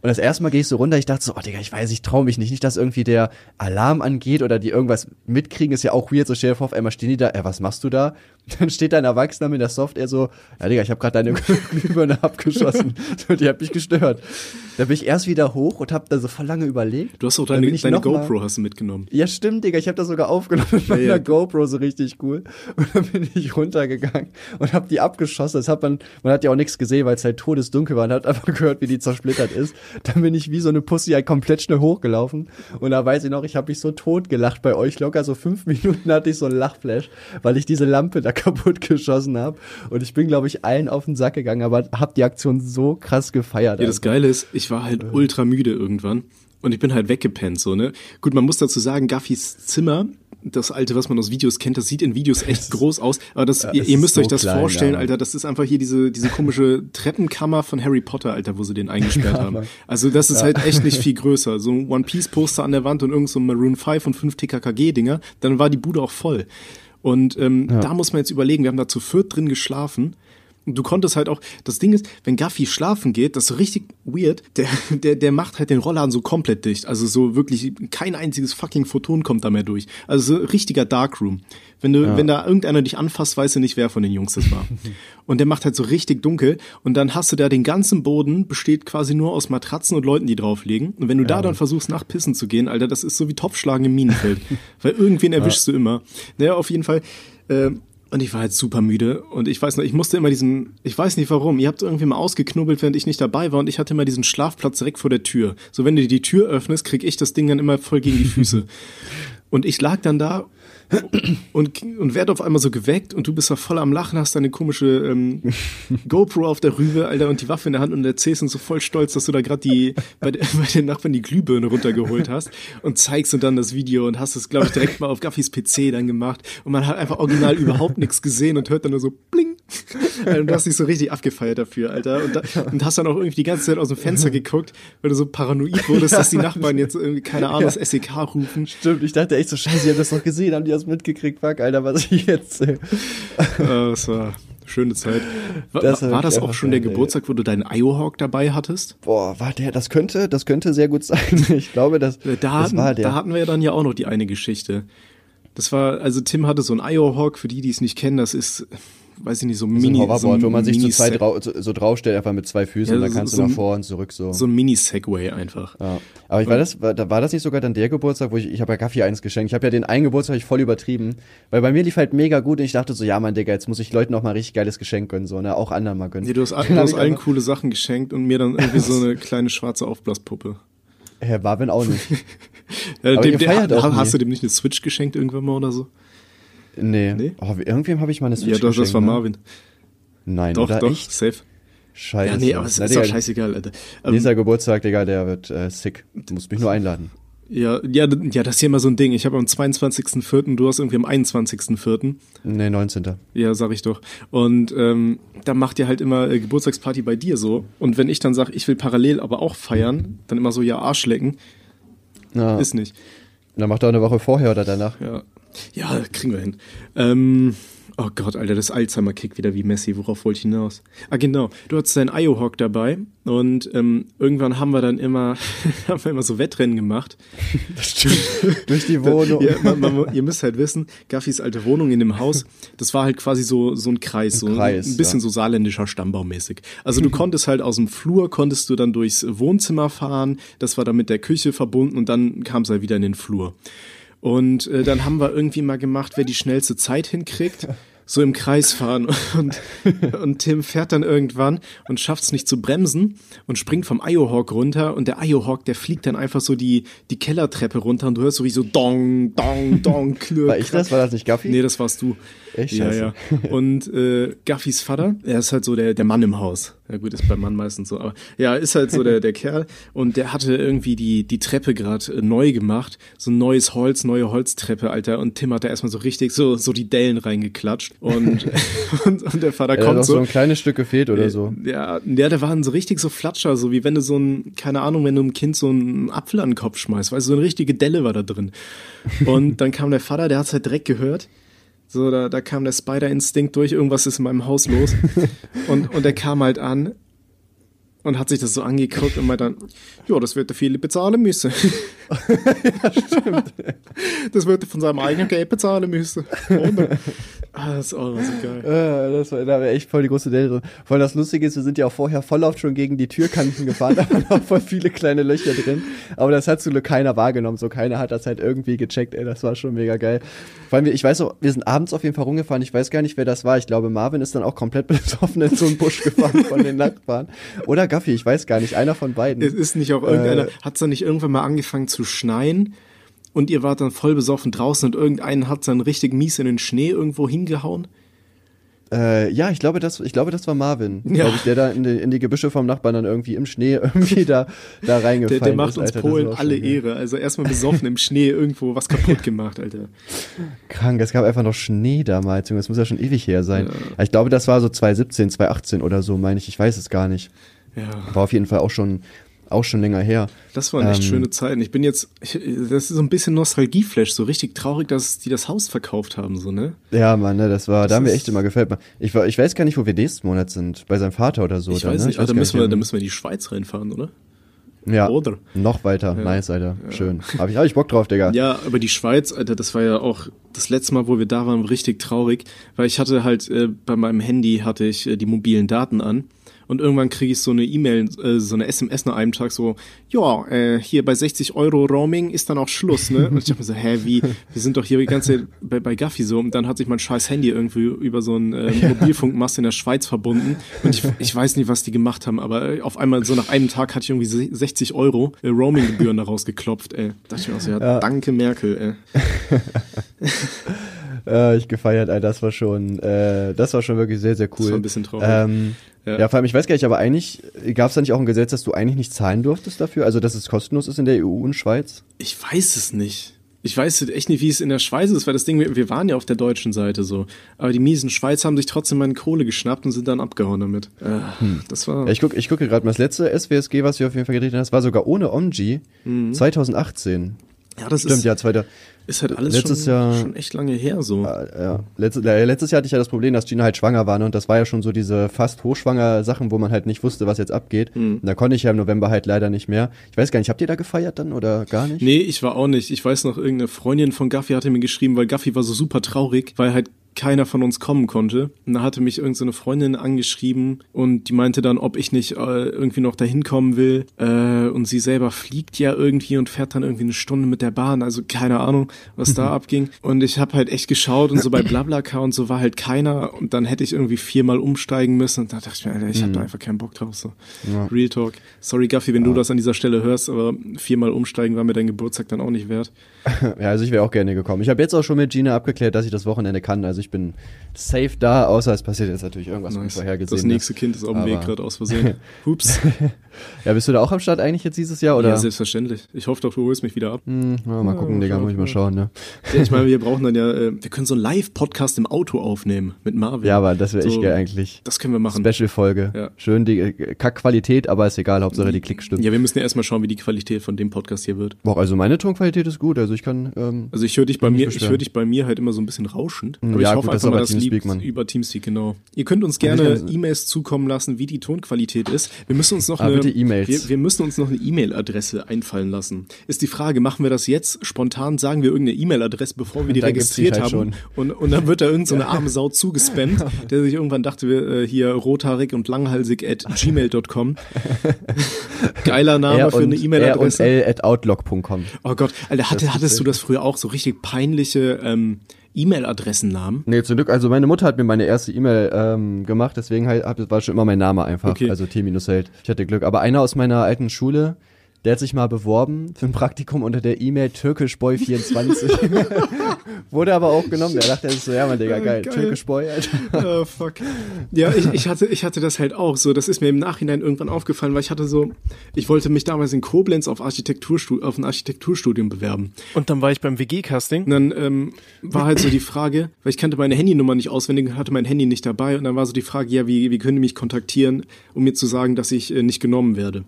Und das erste Mal gehe ich so runter, ich dachte so, oh Digga, ich weiß, ich traue mich nicht. Nicht, dass irgendwie der Alarm angeht oder die irgendwas mitkriegen, ist ja auch weird. So stell dir vor, auf einmal stehen die da, ey, was machst du da? Dann steht da ein Erwachsener mit der Software so, ja Digga, ich habe gerade deine Glühbirne abgeschossen. Die hat mich gestört. Da bin ich erst wieder hoch und habe da so voll lange überlegt. Du hast auch deine, deine GoPro mal, hast du mitgenommen. Ja, stimmt, Digga. Ich habe das sogar aufgenommen mit meiner ja, ja. GoPro, so richtig cool. Und dann bin ich runtergegangen und habe die abgeschossen. Das hat man, man hat ja auch nichts gesehen, weil es halt todesdunkel war. Man hat einfach gehört, wie die zersplittert ist. Dann bin ich wie so eine Pussy halt komplett schnell hochgelaufen. Und da weiß ich noch, ich habe mich so tot gelacht bei euch. Locker so fünf Minuten hatte ich so einen Lachflash, weil ich diese Lampe da kaputt geschossen habe. Und ich bin, glaube ich, allen auf den Sack gegangen, aber habe die Aktion so krass gefeiert. Ja, das Geile ist, ich war halt ultra müde irgendwann. Und ich bin halt weggepennt, so, ne? Gut, man muss dazu sagen, Gaffys Zimmer, das alte, was man aus Videos kennt, das sieht in Videos echt groß aus. Aber das, ja, ihr, ihr, müsst so euch das klein, vorstellen, ja. Alter. Das ist einfach hier diese, diese komische Treppenkammer von Harry Potter, Alter, wo sie den eingesperrt ja, haben. Also das ist halt echt nicht viel größer. So ein One Piece Poster an der Wand und irgend so ein Maroon 5 und 5 TKKG Dinger, dann war die Bude auch voll. Und ähm, da muss man jetzt überlegen, wir haben da zu viert drin geschlafen du konntest halt auch, das Ding ist, wenn Gaffy schlafen geht, das ist richtig weird, der, der, der macht halt den Rollladen so komplett dicht. Also so wirklich, kein einziges fucking Photon kommt da mehr durch. Also so richtiger Darkroom. Wenn du, ja. wenn da irgendeiner dich anfasst, weißt du nicht, wer von den Jungs das war. und der macht halt so richtig dunkel und dann hast du da den ganzen Boden, besteht quasi nur aus Matratzen und Leuten, die drauf liegen. Und wenn du ja. da dann versuchst, nach Pissen zu gehen, Alter, das ist so wie Topfschlagen im Minenfeld. Weil irgendwen erwischst ja. du immer. Naja, auf jeden Fall. Äh, und ich war halt super müde und ich weiß noch, ich musste immer diesen, ich weiß nicht warum, ihr habt irgendwie mal ausgeknubbelt, während ich nicht dabei war und ich hatte immer diesen Schlafplatz direkt vor der Tür. So wenn du die Tür öffnest, krieg ich das Ding dann immer voll gegen die Füße. und ich lag dann da und, und werd auf einmal so geweckt und du bist da voll am Lachen, hast deine komische ähm, GoPro auf der Rübe, Alter, und die Waffe in der Hand und erzählst und so voll stolz, dass du da gerade die bei, bei den Nachbarn die Glühbirne runtergeholt hast und zeigst und dann das Video und hast es, glaube ich, direkt mal auf Gaffys PC dann gemacht und man hat einfach original überhaupt nichts gesehen und hört dann nur so bling. Und du hast dich so richtig abgefeiert dafür, Alter. Und, da, und hast dann auch irgendwie die ganze Zeit aus dem Fenster geguckt, weil du so paranoid wurdest, dass die Nachbarn jetzt irgendwie, keine Ahnung, das SEK rufen. Stimmt, ich dachte echt so, scheiße, ihr habt das doch gesehen, haben die das mitgekriegt, fuck, Alter, was ich jetzt sehe. das war schöne Zeit. War das, war das auch schon der Geburtstag, wo du deinen Iohawk dabei hattest? Boah, war der, das könnte, das könnte sehr gut sein. Ich glaube, das, da das hatten, war der. Da hatten wir ja dann ja auch noch die eine Geschichte. Das war, also Tim hatte so ein Iohawk, für die, die es nicht kennen, das ist, weiß ich nicht, so, so Mini. Ein Hoverboard, so ein wo man sich zu zwei drau so, so draufstellt, einfach mit zwei Füßen, ja, und dann kannst so du nach vor und zurück so. So ein Mini-Segway einfach. Ja. Aber ich war das, war, war das nicht sogar dann der Geburtstag, wo ich, ich habe ja Gaffi eins geschenkt. Ich habe ja den einen Geburtstag ich voll übertrieben, weil bei mir lief halt mega gut und ich dachte so, ja Mann, Digga, jetzt muss ich Leuten noch mal richtig geiles Geschenk gönnen, so, ne, auch anderen mal gönnen. Nee, du hast, du hast allen coole Sachen geschenkt und mir dann irgendwie so eine kleine schwarze Aufblaspuppe. Herr Marvin auch nicht. ja, dem, der, auch hast nie. du dem nicht eine Switch geschenkt irgendwann mal oder so? Nee. nee? Oh, irgendwem habe ich mal eine Switch Ja, doch, das war ne? Marvin. Nein, doch, oder doch, echt? safe. Scheiße. Ja, nee, aber es ist doch scheißegal, Alter. Ähm, Dieser Geburtstag, Digga, der wird äh, sick. Du musst mich nur einladen. Ja, ja, ja, das ist ja immer so ein Ding. Ich habe am 22.04., du hast irgendwie am 21.04. Nee, 19. Ja, sag ich doch. Und ähm, da macht ihr halt immer äh, Geburtstagsparty bei dir so. Und wenn ich dann sage, ich will parallel aber auch feiern, dann immer so, ja, Arsch lecken. Ja. Ist nicht. Dann macht er eine Woche vorher oder danach. Ja, ja kriegen wir hin. Ähm, Oh Gott, Alter, das Alzheimer-Kick wieder wie Messi. Worauf wollte ich hinaus? Ah, genau. Du hattest deinen Iohawk dabei und ähm, irgendwann haben wir dann immer, haben wir immer so Wettrennen gemacht. Das stimmt. Durch die Wohnung. ja, man, man, ihr müsst halt wissen, Gaffis alte Wohnung in dem Haus, das war halt quasi so, so ein Kreis, ein so Kreis, ein bisschen ja. so saarländischer Stammbaumäßig. Also du konntest halt aus dem Flur, konntest du dann durchs Wohnzimmer fahren, das war dann mit der Küche verbunden und dann kam es halt wieder in den Flur. Und äh, dann haben wir irgendwie mal gemacht, wer die schnellste Zeit hinkriegt. So im Kreis fahren. Und, und Tim fährt dann irgendwann und schafft es nicht zu bremsen und springt vom Iohawk runter. Und der Iohawk, der fliegt dann einfach so die, die Kellertreppe runter und du hörst so wie so Dong, Dong, Dong, klirr. War ich das? War das nicht Gaffi? Nee, das warst du. Echt? Ja, ja. Und äh, Gaffis Vater, er ist halt so der, der Mann im Haus. Ja gut, ist beim Mann meistens so, aber ja, ist halt so der, der Kerl. Und der hatte irgendwie die, die Treppe gerade äh, neu gemacht. So ein neues Holz, neue Holztreppe, Alter. Und Tim hat da erstmal so richtig so, so die Dellen reingeklatscht. Und, und, und der Vater ja, kommt so. so ein kleines Stück gefehlt oder so. Ja, ja, der waren so richtig so Flatscher, so wie wenn du so ein, keine Ahnung, wenn du einem Kind so einen Apfel an den Kopf schmeißt. Weißt du, so eine richtige Delle war da drin. Und dann kam der Vater, der hat's halt direkt gehört so, da, da kam der Spider-Instinkt durch, irgendwas ist in meinem Haus los. und, und er kam halt an und hat sich das so angeguckt und meint dann, ja, das wird der Philipp bezahlen müssen. ja, stimmt. Das wird er von seinem eigenen Geld bezahlen müssen. Oder? Ah, das ist auch so geil. Das war, da wäre echt voll die große Delle. Vor allem das Lustige ist, wir sind ja auch vorher voll oft schon gegen die Türkanten gefahren, da waren auch voll viele kleine Löcher drin. Aber das hat Glück keiner wahrgenommen. So keiner hat das halt irgendwie gecheckt, ey, das war schon mega geil. Vor allem, ich weiß auch, wir sind abends auf jeden Fall rumgefahren, ich weiß gar nicht, wer das war. Ich glaube, Marvin ist dann auch komplett besoffen in so einen Busch gefahren von den Nachbarn. Oder Gaffi, ich weiß gar nicht, einer von beiden. Es ist nicht auch irgendeiner, äh, hat es dann nicht irgendwann mal angefangen zu schneien und ihr wart dann voll besoffen draußen und irgendeinen hat dann richtig mies in den Schnee irgendwo hingehauen? Äh, ja, ich glaube, das, ich glaube, das war Marvin, ja. glaube ich, der da in die, in die Gebüsche vom Nachbarn dann irgendwie im Schnee irgendwie da, da reingefallen der, der macht ist, uns Alter, Polen alle Ehre. Also erstmal besoffen im Schnee irgendwo was kaputt gemacht, Alter. Krank, es gab einfach noch Schnee damals, Junge, das muss ja schon ewig her sein. Ja. Ich glaube, das war so 2017, 2018 oder so, meine ich, ich weiß es gar nicht. Ja. War auf jeden Fall auch schon, auch schon länger her. Das waren echt ähm, schöne Zeiten. Ich bin jetzt, ich, das ist so ein bisschen Nostalgieflash, so richtig traurig, dass die das Haus verkauft haben, so, ne? Ja, Mann, ne, das war, das da haben wir echt immer gefällt mir. Ich, ich weiß gar nicht, wo wir nächsten Monat sind. Bei seinem Vater oder so. Ich dann, weiß ne? nicht, also da müssen, wir, da müssen wir in die Schweiz reinfahren, oder? Ja, oder? noch weiter. Ja. Nice, Alter. Ja. Schön. Hab ich, hab ich Bock drauf, Digga. Ja, aber die Schweiz, Alter, das war ja auch das letzte Mal, wo wir da waren, richtig traurig, weil ich hatte halt, äh, bei meinem Handy hatte ich äh, die mobilen Daten an und irgendwann kriege ich so eine E-Mail, äh, so eine SMS nach einem Tag so, ja, äh, hier bei 60 Euro Roaming ist dann auch Schluss, ne? Und ich dachte mir so, hä, wie, wir sind doch hier die ganze bei, bei Gaffi so und dann hat sich mein scheiß Handy irgendwie über so einen äh, Mobilfunkmast in der Schweiz verbunden und ich, ich weiß nicht, was die gemacht haben, aber äh, auf einmal so nach einem Tag hatte ich irgendwie 60 Euro äh, Roaming-Gebühren daraus geklopft, ey. Da dachte ich mir auch so, ja, ja. danke Merkel, ey. äh, ich gefeiert, ey, das war schon, äh, das war schon wirklich sehr, sehr cool. Das war ein bisschen traurig. Ähm, ja. ja, vor allem, ich weiß gar nicht, aber eigentlich gab es da nicht auch ein Gesetz, dass du eigentlich nicht zahlen durftest dafür? Also, dass es kostenlos ist in der EU und Schweiz? Ich weiß es nicht. Ich weiß echt nicht, wie es in der Schweiz ist, weil das Ding, wir waren ja auf der deutschen Seite so. Aber die miesen Schweiz haben sich trotzdem meine Kohle geschnappt und sind dann abgehauen damit. Äh, hm. Das war. Ja, ich gucke ich guck gerade mal, das letzte SWSG, was wir auf jeden Fall gedreht haben, das war sogar ohne OMG mhm. 2018. Ja, das Stimmt, ist. ja, zweiter. Ist halt alles letztes schon, Jahr, schon echt lange her so. Ja, letztes, letztes Jahr hatte ich ja das Problem, dass Gina halt schwanger war ne? und das war ja schon so diese fast hochschwanger Sachen, wo man halt nicht wusste, was jetzt abgeht. Mhm. Und da konnte ich ja im November halt leider nicht mehr. Ich weiß gar nicht, habt ihr da gefeiert dann oder gar nicht? Nee, ich war auch nicht. Ich weiß noch, irgendeine Freundin von Gaffi hatte mir geschrieben, weil Gaffi war so super traurig, weil halt keiner von uns kommen konnte. Und da hatte mich irgendeine so Freundin angeschrieben und die meinte dann, ob ich nicht äh, irgendwie noch dahin kommen will. Äh, und sie selber fliegt ja irgendwie und fährt dann irgendwie eine Stunde mit der Bahn. Also keine Ahnung, was da abging. Und ich habe halt echt geschaut und so bei Blablacar und so war halt keiner. Und dann hätte ich irgendwie viermal umsteigen müssen. Und da dachte ich mir, Alter, ich habe da mhm. einfach keinen Bock drauf. So. Ja. Real Talk. Sorry, Gaffi, wenn ja. du das an dieser Stelle hörst, aber viermal umsteigen war mir dein Geburtstag dann auch nicht wert. ja, also ich wäre auch gerne gekommen. Ich habe jetzt auch schon mit Gina abgeklärt, dass ich das Wochenende kann. Also ich bin safe da, außer es passiert jetzt natürlich irgendwas nice. unvorhergesehen. Das nächste Kind ist auf dem Weg gerade aus Versehen. Hups. Ja, bist du da auch am Start eigentlich jetzt dieses Jahr, oder? Ja, selbstverständlich. Ich hoffe doch, du holst mich wieder ab. Hm, ja, mal gucken, Digga, muss ich mal schauen, ne? Ja, ich meine, wir brauchen dann ja, äh, wir können so einen Live-Podcast im Auto aufnehmen mit Marvin. Ja, aber das wäre so, echt geil eigentlich. Das können wir machen. Special-Folge. Ja. Schön die äh, Kack-Qualität, aber ist egal, Hauptsache die Klick stimmt. Ja, wir müssen ja erstmal schauen, wie die Qualität von dem Podcast hier wird. Boah, also meine Tonqualität ist gut, also ich kann, ähm, Also ich höre dich bei mir, ich höre dich bei mir halt immer so ein bisschen rauschend. Aber ja, ich hoffe gut, einfach das mal, dass lieb über Teamspeak, genau. Ihr könnt uns gerne E-Mails zukommen lassen, wie die Tonqualität ist. Wir müssen uns noch ah, eine, wir, wir, müssen uns noch eine E-Mail-Adresse einfallen lassen. Ist die Frage, machen wir das jetzt spontan, sagen wir irgendeine E-Mail-Adresse, bevor wir die registriert halt haben und, und dann wird da irgendeine so arme Sau zugespammt, der sich irgendwann dachte, wir äh, hier rothaarig und langhalsig at gmail.com. Geiler Name für eine E-Mail-Adresse. at outlook.com. Oh Gott, Alter, hatte, hattest du das früher auch so richtig peinliche ähm, E-Mail-Adressennamen? Nee, zum Glück, also meine Mutter hat mir meine erste E-Mail ähm, gemacht, deswegen halt, war schon immer mein Name einfach, okay. also T-Held. Ich hatte Glück. Aber einer aus meiner alten Schule, der hat sich mal beworben für ein Praktikum unter der E-Mail türkischboy24. Wurde aber auch genommen. Der dachte sich so, ja, man, Digga, geil. geil. Türkischboy, Alter. Oh, fuck. Ja, ich, ich, hatte, ich hatte das halt auch so. Das ist mir im Nachhinein irgendwann aufgefallen, weil ich hatte so, ich wollte mich damals in Koblenz auf, Architekturstu auf ein Architekturstudium bewerben. Und dann war ich beim WG-Casting. Und dann ähm, war halt so die Frage, weil ich kannte meine Handynummer nicht auswendig, hatte mein Handy nicht dabei. Und dann war so die Frage, ja, wie, wie können die mich kontaktieren, um mir zu sagen, dass ich äh, nicht genommen werde.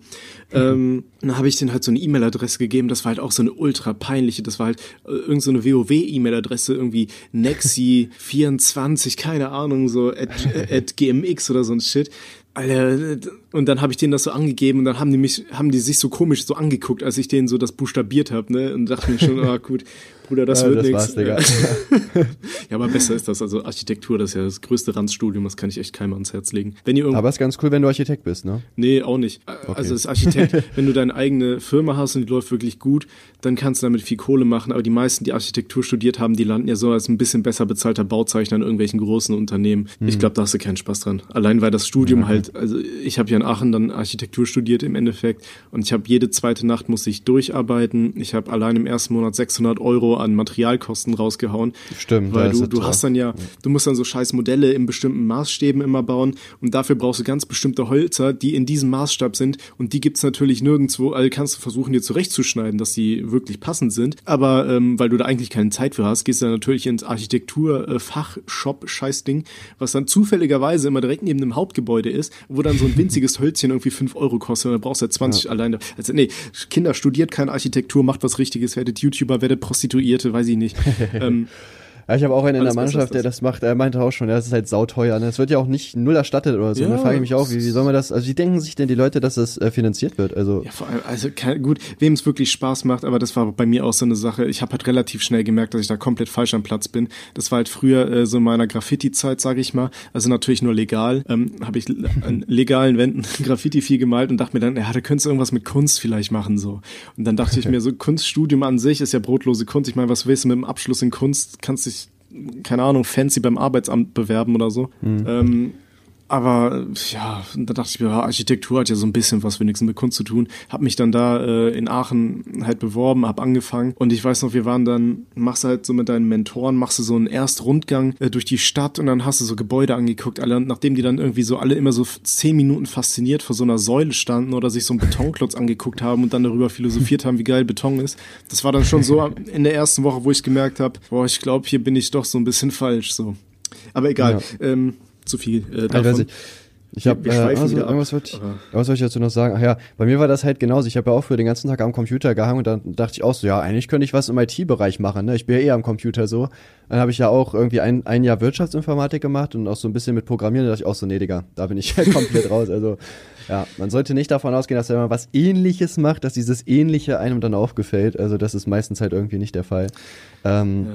Ähm, dann habe ich denen halt so eine E-Mail-Adresse gegeben, das war halt auch so eine ultra peinliche, das war halt äh, irgend so eine WoW-E-Mail-Adresse, irgendwie Nexi24, keine Ahnung, so at, at GMX oder so ein Shit. Alter, und dann habe ich denen das so angegeben und dann haben die mich, haben die sich so komisch so angeguckt, als ich denen so das buchstabiert habe, ne? Und dachte mir schon, ah gut, Bruder, das Ja, wird nichts. ja, aber besser ist das. Also Architektur, das ist ja das größte Randstudium, das kann ich echt keinem ans Herz legen. Wenn ihr Aber ist ganz cool, wenn du Architekt bist, ne? Nee, auch nicht. Also als Architekt, wenn du deine eigene Firma hast und die läuft wirklich gut, dann kannst du damit viel Kohle machen. Aber die meisten, die Architektur studiert haben, die landen ja so als ein bisschen besser bezahlter Bauzeichner in irgendwelchen großen Unternehmen. Ich glaube, da hast du keinen Spaß dran. Allein weil das Studium halt, also ich habe ja in Aachen dann Architektur studiert im Endeffekt und ich habe jede zweite Nacht musste ich durcharbeiten. Ich habe allein im ersten Monat 600 Euro an Materialkosten rausgehauen. Stimmt, Weil du, du hast dann ja, du musst dann so scheiß Modelle in bestimmten Maßstäben immer bauen und dafür brauchst du ganz bestimmte Holzer, die in diesem Maßstab sind und die gibt's natürlich nirgendwo, also kannst du versuchen dir zurechtzuschneiden, dass die wirklich passend sind, aber ähm, weil du da eigentlich keine Zeit für hast, gehst du dann natürlich ins Architektur-Fachshop-Scheißding, was dann zufälligerweise immer direkt neben dem Hauptgebäude ist, wo dann so ein winziges Hölzchen irgendwie 5 Euro kostet und dann brauchst du halt 20 alleine. Also nee, Kinder, studiert keine Architektur, macht was Richtiges, werdet YouTuber, werdet Prostituierte, weiß ich nicht. ähm, Ja, ich habe auch einen in der Mannschaft, der das. macht. Er meinte auch schon, ja, das ist halt sauteuer. Ne? Das wird ja auch nicht null erstattet oder so. Ja, da frage ich mich auch, wie, wie soll man das, also wie denken sich denn die Leute, dass das äh, finanziert wird? Also, Ja, vor allem, also gut, wem es wirklich Spaß macht, aber das war bei mir auch so eine Sache. Ich habe halt relativ schnell gemerkt, dass ich da komplett falsch am Platz bin. Das war halt früher äh, so in meiner Graffiti-Zeit, sage ich mal. Also natürlich nur legal. Ähm, habe ich an legalen Wänden Graffiti viel gemalt und dachte mir dann, ja, da könntest du irgendwas mit Kunst vielleicht machen so. Und dann dachte ich mir, so Kunststudium an sich ist ja brotlose Kunst. Ich meine, was willst du mit dem Abschluss in Kunst? Kannst dich, keine Ahnung, fancy beim Arbeitsamt bewerben oder so. Ähm, aber ja, da dachte ich mir, ja, Architektur hat ja so ein bisschen was wenigstens mit Kunst zu tun. Hab mich dann da äh, in Aachen halt beworben, hab angefangen und ich weiß noch, wir waren dann, machst du halt so mit deinen Mentoren, machst du so einen Erstrundgang äh, durch die Stadt und dann hast du so Gebäude angeguckt, alle, und nachdem die dann irgendwie so alle immer so zehn Minuten fasziniert vor so einer Säule standen oder sich so einen Betonklotz angeguckt haben und dann darüber philosophiert haben, wie geil Beton ist. Das war dann schon so in der ersten Woche, wo ich gemerkt habe, boah, ich glaube, hier bin ich doch so ein bisschen falsch so. Aber egal, ähm, zu viel äh, ich davon. Ich habe äh, also, irgendwas wollte ich, aber- was wollte ich dazu noch sagen? Ach ja, bei mir war das halt genauso. Ich habe ja auch früher den ganzen Tag am Computer gehangen und dann dachte ich auch so, ja, eigentlich könnte ich was im IT-Bereich machen. Ne? Ich bin ja eh am Computer so. Dann habe ich ja auch irgendwie ein, ein Jahr Wirtschaftsinformatik gemacht und auch so ein bisschen mit Programmieren. Da dachte ich auch so, nee, Digga, da bin ich komplett raus. Also ja, man sollte nicht davon ausgehen, dass wenn man was Ähnliches macht, dass dieses Ähnliche einem dann aufgefällt. Also das ist meistens halt irgendwie nicht der Fall. Ähm,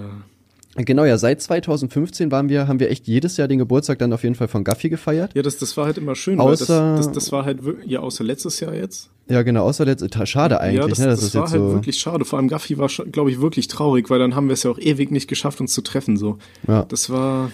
Genau, ja, seit 2015 waren wir, haben wir echt jedes Jahr den Geburtstag dann auf jeden Fall von Gaffi gefeiert. Ja, das, das war halt immer schön, Außer- weil das, das, das war halt ja, außer letztes Jahr jetzt. Ja, genau, außer letzt, schade eigentlich, ja, das, ne, das das war jetzt halt so. wirklich schade. Vor allem Gaffi war, glaube ich, wirklich traurig, weil dann haben wir es ja auch ewig nicht geschafft, uns zu treffen, so. Ja. Das war,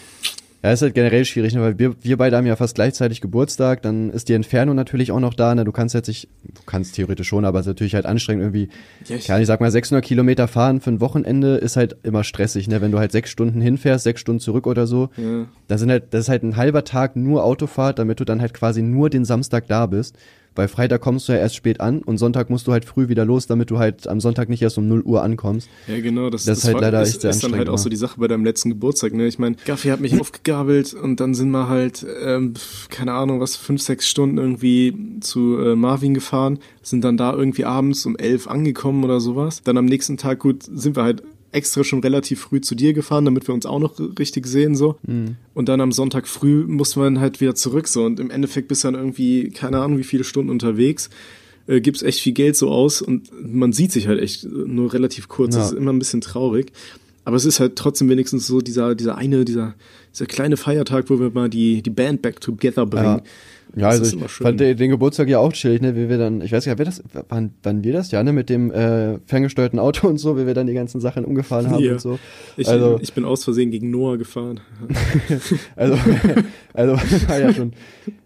Ja, ist halt generell schwierig, ne, weil wir, wir beide haben ja fast gleichzeitig Geburtstag, dann ist die Entfernung natürlich auch noch da, ne, du kannst jetzt nicht, du kannst theoretisch schon, aber es ist natürlich halt anstrengend irgendwie, Ja, ich- kann ich sag mal 600 Kilometer fahren für ein Wochenende ist halt immer stressig, ne, wenn du halt sechs Stunden hinfährst, sechs Stunden zurück oder so, Ja. da sind halt, das ist halt ein halber Tag nur Autofahrt, damit du dann halt quasi nur den Samstag da bist. Weil Freitag kommst du ja erst spät an und Sonntag musst du halt früh wieder los, damit du halt am Sonntag nicht erst um 0 Uhr ankommst. ja, genau, das, Das ist halt leider ist, echt sehr ist dann halt auch so ja. die Sache bei deinem letzten Geburtstag, ne? Ich meine, Gaffi hat mich aufgegabelt und dann sind wir halt, ähm, keine Ahnung, was, fünf, sechs Stunden irgendwie zu äh, Marvin gefahren, sind dann da irgendwie abends um elf angekommen oder sowas. Dann am nächsten Tag, gut, sind wir halt extra schon relativ früh zu dir gefahren, damit wir uns auch noch richtig sehen, so. Mhm. Und dann am Sonntag früh mussten wir dann halt wieder zurück, so. Und im Endeffekt bist du dann irgendwie, keine Ahnung, wie viele Stunden unterwegs, äh, gibst echt viel Geld so aus und man sieht sich halt echt nur relativ kurz. Ja. Das ist immer ein bisschen traurig. Aber es ist halt trotzdem wenigstens so dieser, dieser eine, dieser, dieser kleine Feiertag, wo wir mal die, die Band back together bringen. Ja, Das also ich fand den, den Geburtstag ja auch chillig, ne, wie wir dann, ich weiß gar nicht, wer das, wann, wann wir das, ja, ne, mit dem äh, ferngesteuerten Auto und so, wie wir dann die ganzen Sachen umgefahren haben Ja. und so. Ich, also, ich bin aus Versehen gegen Noah gefahren. also, also, war ja schon,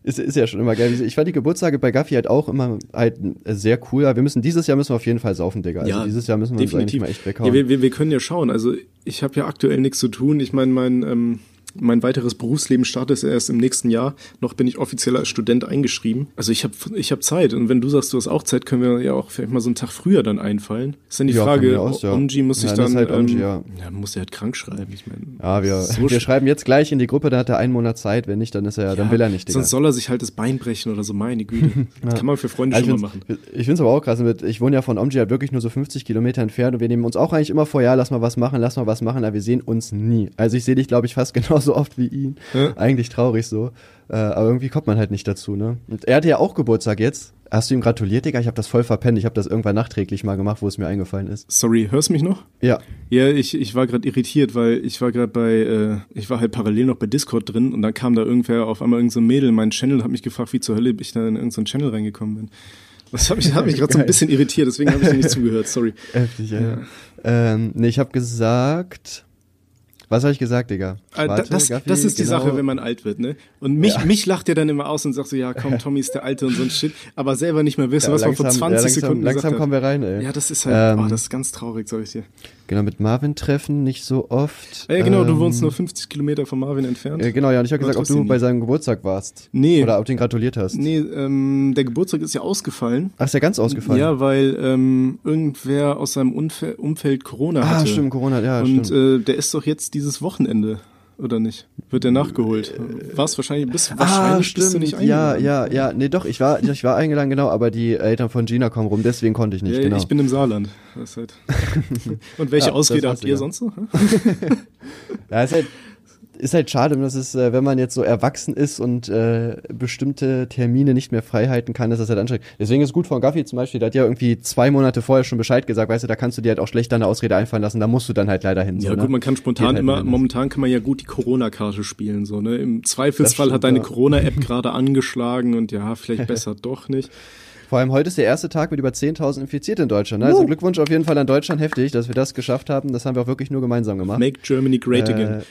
ist, ist ja schon immer geil. Ich fand die Geburtstage bei Gaffi halt auch immer halt sehr cool. Aber wir müssen, dieses Jahr müssen wir auf jeden Fall saufen, Digga. Also dieses Jahr müssen wir uns eigentlich mal echt weghauen. Ja, wir, wir, wir können ja schauen. Also ich habe ja aktuell nichts zu tun. Ich meine, mein, ähm, mein weiteres Berufsleben startet erst im nächsten Jahr. Noch bin ich offiziell als Student eingeschrieben. Also ich habe ich hab Zeit. Und wenn du sagst, du hast auch Zeit, können wir ja auch vielleicht mal so einen Tag früher dann einfallen. Ist dann die Ja, Frage, aus, ja. Omji muss sich Ja, das dann, halt Omji, ähm, ja. ja, muss er halt krank schreiben. Ich meine, Ja, wir, so wir sch- schreiben jetzt gleich in die Gruppe, dann hat er einen Monat Zeit, wenn nicht, dann ist er, dann will er nicht, Digga. Sonst soll er sich halt das Bein brechen oder so, meine Güte. Das kann man für Freunde Ja, ich schon mal machen. Ich finde es aber auch krass. Ich wohne ja von Omji halt wirklich nur so 50 Kilometer entfernt und wir nehmen uns auch eigentlich immer vor, ja, lass mal was machen, lass mal was machen, aber wir sehen uns nie. Also ich sehe dich, glaube ich, fast genauso oft wie ihn. Ja. Eigentlich traurig so. Äh, aber irgendwie kommt man halt nicht dazu, ne? Und er hatte ja auch Geburtstag jetzt. Hast du ihm gratuliert, Digga? Ich habe das voll verpennt. Ich habe das irgendwann nachträglich mal gemacht, wo es mir eingefallen ist. Sorry, hörst du mich noch? Ja. Ja, ich, ich war gerade irritiert, weil ich war gerade bei, äh, ich war halt parallel noch bei Discord drin und dann kam da irgendwer auf einmal irgendein so Mädel in meinen Channel und hat mich gefragt, wie zur Hölle ich da in irgendeinen so Channel reingekommen bin. Das hat mich, hat mich gerade so ein bisschen irritiert, deswegen habe ich dir nicht zugehört, sorry. Heftig, ja. Ähm, nee, ich habe gesagt. Was habe ich gesagt, Digga? Äh, Warte, das, Gaffi, das ist die genau. Sache, wenn man alt wird, ne? Und mich, Ja. mich lacht ja dann immer aus und sagt so, ja komm, Tommy ist der Alte und so ein Shit, aber selber nicht mehr wissen, Ja, was man vor langsam- 20 ja, langsam, Sekunden Langsam gesagt kommen wir rein, ey. Ja, das ist halt, Ähm, oh, das ist ganz traurig, sag ich dir. Genau, mit Marvin treffen, nicht so oft. Ja, genau, du Ähm, wohnst nur 50 Kilometer von Marvin entfernt. äh, Genau, ja, und ich habe gesagt, ob du bei seinem Geburtstag warst. Nee. Oder ob du ihn gratuliert hast. Nee, ähm, der Geburtstag ist ja ausgefallen. Ach, ist ja ganz ausgefallen. Ja, weil ähm, irgendwer aus seinem Umfe Umfeld Corona ah, hatte. stimmt, Corona, ja, Und stimmt. äh, der ist doch jetzt dieses Wochenende, oder nicht? Wird der nachgeholt? War es wahrscheinlich, bis, ah, wahrscheinlich bist du stimmt, nicht ja, eingeladen. ja, ja, nee, doch, ich war, ich war eingeladen, genau, aber die Eltern von Gina kommen rum, deswegen konnte ich nicht, Ja, genau. Ich bin im Saarland. Halt. Und welche Ja, Ausrede habt ihr Digga. sonst hä? Ja, ist halt, ist halt schade, dass es, äh, wenn man jetzt so erwachsen ist und äh, bestimmte Termine nicht mehr frei halten kann, ist das halt anstrengend. Deswegen ist gut von Gaffi zum Beispiel, der hat ja irgendwie zwei Monate vorher schon Bescheid gesagt, weißt du, da kannst du dir halt auch schlecht deine Ausrede einfallen lassen, da musst du dann halt leider hin. Ja, so, ne? gut, man kann spontan halt immer, momentan kann man ja gut die Corona-Karte spielen, so, ne? Im Zweifelsfall Das hat deine stimmt, ja. Corona-App gerade angeschlagen und ja, vielleicht besser doch nicht. Vor allem heute ist der erste Tag mit über 10.000 Infizierte in Deutschland. Ne? Also Glückwunsch auf jeden Fall an Deutschland, heftig, dass wir das geschafft haben. Das haben wir auch wirklich nur gemeinsam gemacht. Make Germany great Äh, again.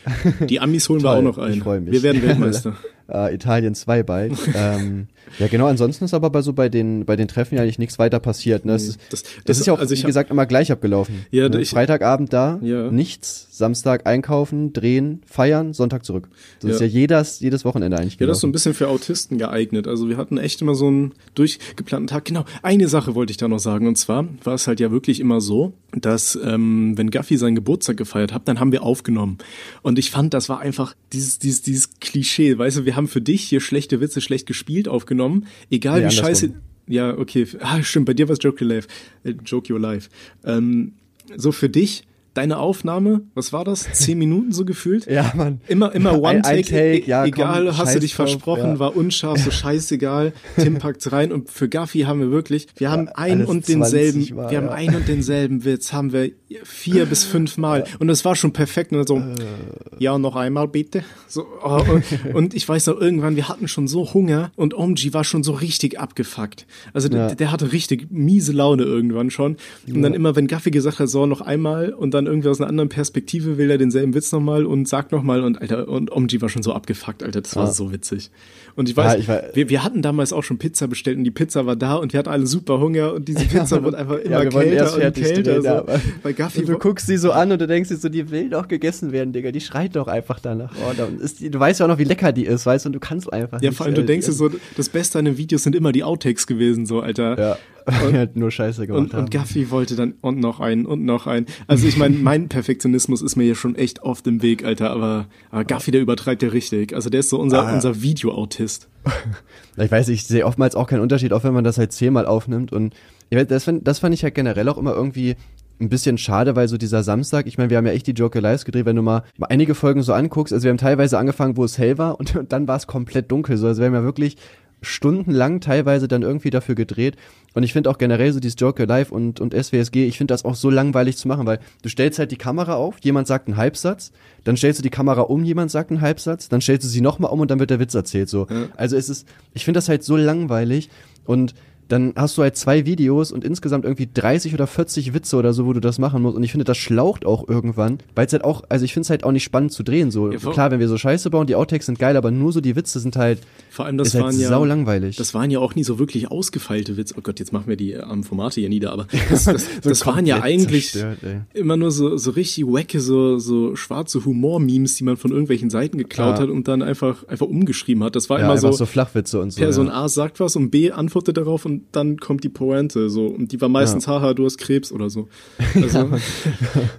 Die Amis holen wir auch noch ein. ich freu mich. Wir werden Weltmeister. äh, Italien 2 bald. ähm, ja, genau, ansonsten ist aber bei so bei den, bei den Treffen ja eigentlich nichts weiter passiert. Ne? Es ist, Das- das, das- ist ja auch, also wie gesagt, immer gleich abgelaufen. Ja, ne? ich- Freitagabend da, Ja. nichts, Samstag einkaufen, drehen, feiern, Sonntag zurück. Das ist Ja. ja jedes, jedes Wochenende eigentlich Ja, das ist so ein bisschen für Autisten geeignet. Also wir hatten echt immer so einen durchgeplanten Tag. Genau, eine Sache wollte ich da noch sagen. Und zwar war es halt ja wirklich immer so, dass ähm, wenn Gaffi seinen Geburtstag gefeiert hat, dann haben wir aufgenommen. Und ich fand, das war einfach dieses, dieses, dieses Klischee. Weißt du, wir haben für dich hier schlechte Witze schlecht gespielt aufgenommen. Egal Nee, wie scheiße... andersrum. Ja, okay. Ah, stimmt, bei dir war es Joke Your Life. Äh, Joke Your Life. Ähm, so für dich... Deine Aufnahme, was war das? Zehn Minuten so gefühlt? Ja, Mann. Immer, immer One Ein- ein Take, Take, e- ja, egal, komm, hast du dich drauf, versprochen, ja. war unscharf, so scheißegal. Tim packt's rein und für Gaffi haben wir wirklich, wir haben ein alles und denselben, 20 Mal, wir haben ja. ein und denselben Witz, haben wir vier bis fünf Mal und das war schon perfekt und dann Äh. so, ja, noch einmal bitte. So, oh, und, und ich weiß noch, irgendwann, wir hatten schon so Hunger und Omji war schon so richtig abgefuckt. Also der, Ja. der hatte richtig miese Laune irgendwann schon. Und dann immer, wenn Gaffi gesagt hat, so noch einmal und dann irgendwie aus einer anderen Perspektive will er denselben Witz nochmal und sagt nochmal und Alter, und Omji war schon so abgefuckt, Alter, das war Ja. so witzig. Und ich weiß, Ja, ich war- wir, wir hatten damals auch schon Pizza bestellt und die Pizza war da und wir hatten alle super Hunger und diese Pizza wurde einfach immer kälter und kälter. so. Weil Gaffi Und du guckst sie so an und du denkst dir so, die will doch gegessen werden, Digga. Die schreit doch einfach danach. Oh, da ist die, du weißt ja auch noch, wie lecker die ist, weißt du, und du kannst einfach ja, nicht. vor allem, du äh, denkst die- dir so, das Beste an den Videos sind immer die Outtakes gewesen, so, Alter. Ja, die halt nur Scheiße gemacht Und, haben. und Gaffi wollte dann und noch einen und noch einen. Also ich meine, mein Perfektionismus ist mir hier schon echt oft im Weg, Alter, aber, aber Gaffi, der übertreibt ja richtig. Also der ist so unser, Ah, ja. unser Videoautist. Ich weiß, ich sehe oftmals auch keinen Unterschied, auch wenn man das halt zehnmal aufnimmt. Und ich weiß, das, fand, das fand ich halt generell auch immer irgendwie ein bisschen schade, weil so dieser Samstag, ich meine, wir haben ja echt die Joker Lives gedreht, wenn du mal, einige Folgen so anguckst, also wir haben teilweise angefangen, wo es hell war und, und dann war es komplett dunkel. So, also wir haben ja wirklich stundenlang teilweise dann irgendwie dafür gedreht. Und ich finde auch generell so dieses Joker Live und, und SWSG, ich finde das auch so langweilig zu machen, weil du stellst halt die Kamera auf, jemand sagt einen Halbsatz, dann stellst du die Kamera um, jemand sagt einen Halbsatz, dann stellst du sie nochmal um und dann wird der Witz erzählt. So. Also es ist, ich finde das halt so langweilig und dann hast du halt zwei Videos und insgesamt irgendwie 30 oder 40 Witze oder so, wo du das machen musst. Und ich finde, das schlaucht auch irgendwann, weil es halt auch, also ich finde es halt auch nicht spannend zu drehen. So Ja, klar, wenn wir so Scheiße bauen, die Outtakes sind geil, aber nur so die Witze sind halt Vor allem, das ist halt waren ja. sau langweilig. Das waren ja auch nie so wirklich ausgefeilte Witze. Oh Gott, jetzt machen wir die am Formate hier nieder, aber das, das, So das waren ja eigentlich zerstört, immer nur so, so richtig wacke, so, so schwarze Humor-Memes, die man von irgendwelchen Seiten geklaut Ja. hat und dann einfach, einfach umgeschrieben hat. Das war ja, immer so, so, Flachwitze und so. Person ja. A sagt was und B antwortet darauf und dann kommt die Pointe so und die war meistens haha du hast Krebs oder so. Also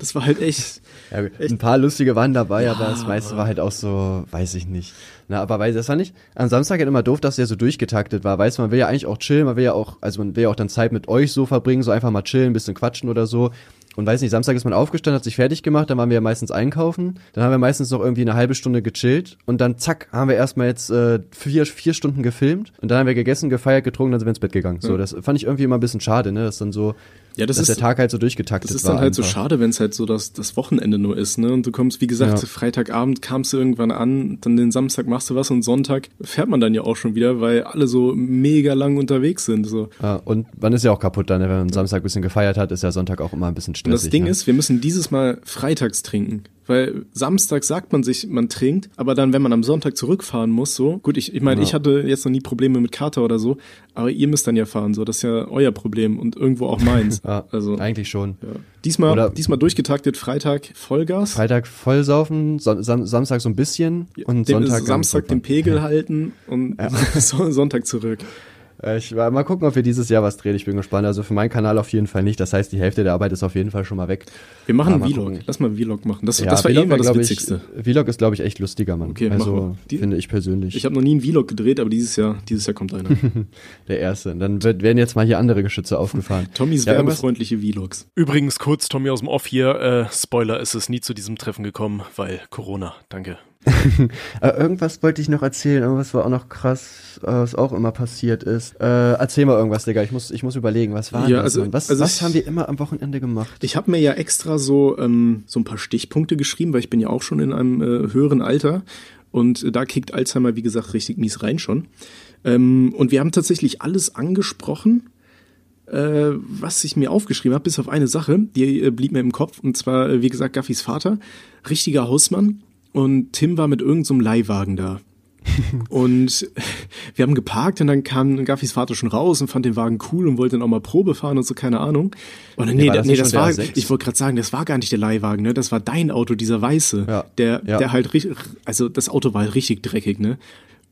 das war halt echt Ja, ein paar lustige waren dabei, aber das meiste war halt auch so, weiß ich nicht. Na, aber weil das war nicht, am Samstag halt immer doof, dass der so durchgetaktet war. Weißt du, man will ja eigentlich auch chillen, man will ja auch, also man will ja auch dann Zeit mit euch so verbringen, so einfach mal chillen, bisschen quatschen oder so. Und weiß nicht, Samstag ist man aufgestanden, hat sich fertig gemacht, dann waren wir ja meistens einkaufen, dann haben wir meistens noch irgendwie eine halbe Stunde gechillt und dann zack, haben wir erstmal jetzt äh, vier, vier Stunden gefilmt und dann haben wir gegessen, gefeiert, getrunken, dann sind wir ins Bett gegangen. So, das fand ich irgendwie immer ein bisschen schade, ne, dass dann so, Ja, das dass ist- der Tag halt so durchgetaktet Das ist dann halt so einfach. schade, wenn es halt so das, das Wochenende nur ist, ne? Und du kommst, wie gesagt, Ja. Freitagabend kamst du irgendwann an, dann den Samstag machst du was und Sonntag fährt man dann ja auch schon wieder, weil alle so mega lang unterwegs sind. So. Ja, und man ist ja auch kaputt dann, ne? wenn man Samstag ein bisschen gefeiert hat, ist ja Sonntag auch immer ein bisschen Und stressig. das Ding ne? ist, wir müssen dieses Mal freitags trinken. Weil Samstag sagt man sich, man trinkt, aber dann, wenn man am Sonntag zurückfahren muss, so, gut, ich, ich meine, Ja. ich hatte jetzt noch nie Probleme mit Kater oder so, aber ihr müsst dann ja fahren, so, das ist ja euer Problem und irgendwo auch meins. Ja, also, eigentlich schon. ja. Diesmal, Oder- diesmal durchgetaktet, Freitag Vollgas. Freitag vollsaufen, Son Sam Samstag so ein bisschen und den, Sonntag Samstag den Pegel halten und so- Sonntag zurück. Äh, Ich mal gucken, ob wir dieses Jahr was drehen. Ich bin gespannt. Also für meinen Kanal auf jeden Fall nicht. Das heißt, die Hälfte der Arbeit ist auf jeden Fall schon mal weg. Wir machen einen Vlog. gucken. Lass mal einen Vlog machen. Das, Ja, das war eh Vlog immer wär, das Witzigste. Ich, Vlog ist, glaube ich, echt lustiger, Mann. Okay, also. Die- finde ich persönlich. Ich habe noch nie einen Vlog gedreht, aber dieses Jahr, dieses Jahr kommt einer. der erste. Dann wird, werden jetzt mal hier andere Geschütze aufgefahren. Tommys Ja, werbefreundliche Vlogs. Übrigens kurz, Tommy aus dem Off hier, äh, Spoiler, es ist nie zu diesem Treffen gekommen, weil Corona, danke. Äh, irgendwas wollte ich noch erzählen, irgendwas war auch noch krass, äh, was auch immer passiert ist. Äh, erzähl mal irgendwas, Digga. Ich muss, ich muss überlegen, was war Ja, das? also- was also was ich- haben wir immer am Wochenende gemacht? Ich habe mir ja extra so, ähm, so ein paar Stichpunkte geschrieben, weil ich bin ja auch schon in einem äh, höheren Alter und äh, da kickt Alzheimer, wie gesagt, richtig mies rein schon. Ähm, und wir haben tatsächlich alles angesprochen, äh, was ich mir aufgeschrieben habe, bis auf eine Sache, die äh, blieb mir im Kopf, und zwar, äh, wie gesagt, Gaffis Vater, richtiger Hausmann und Tim war mit irgendeinem so Leihwagen da. und wir haben geparkt und dann kam Gaffis Vater schon raus und fand den Wagen cool und wollte dann auch mal Probe fahren und so, keine Ahnung. Und dann, nee, war das nee, das war, der A6? ich wollte gerade sagen, das war gar nicht der Leihwagen, ne? Das war dein Auto, dieser weiße. Ja. Der, Ja. der halt richtig, also das Auto war halt richtig dreckig, ne?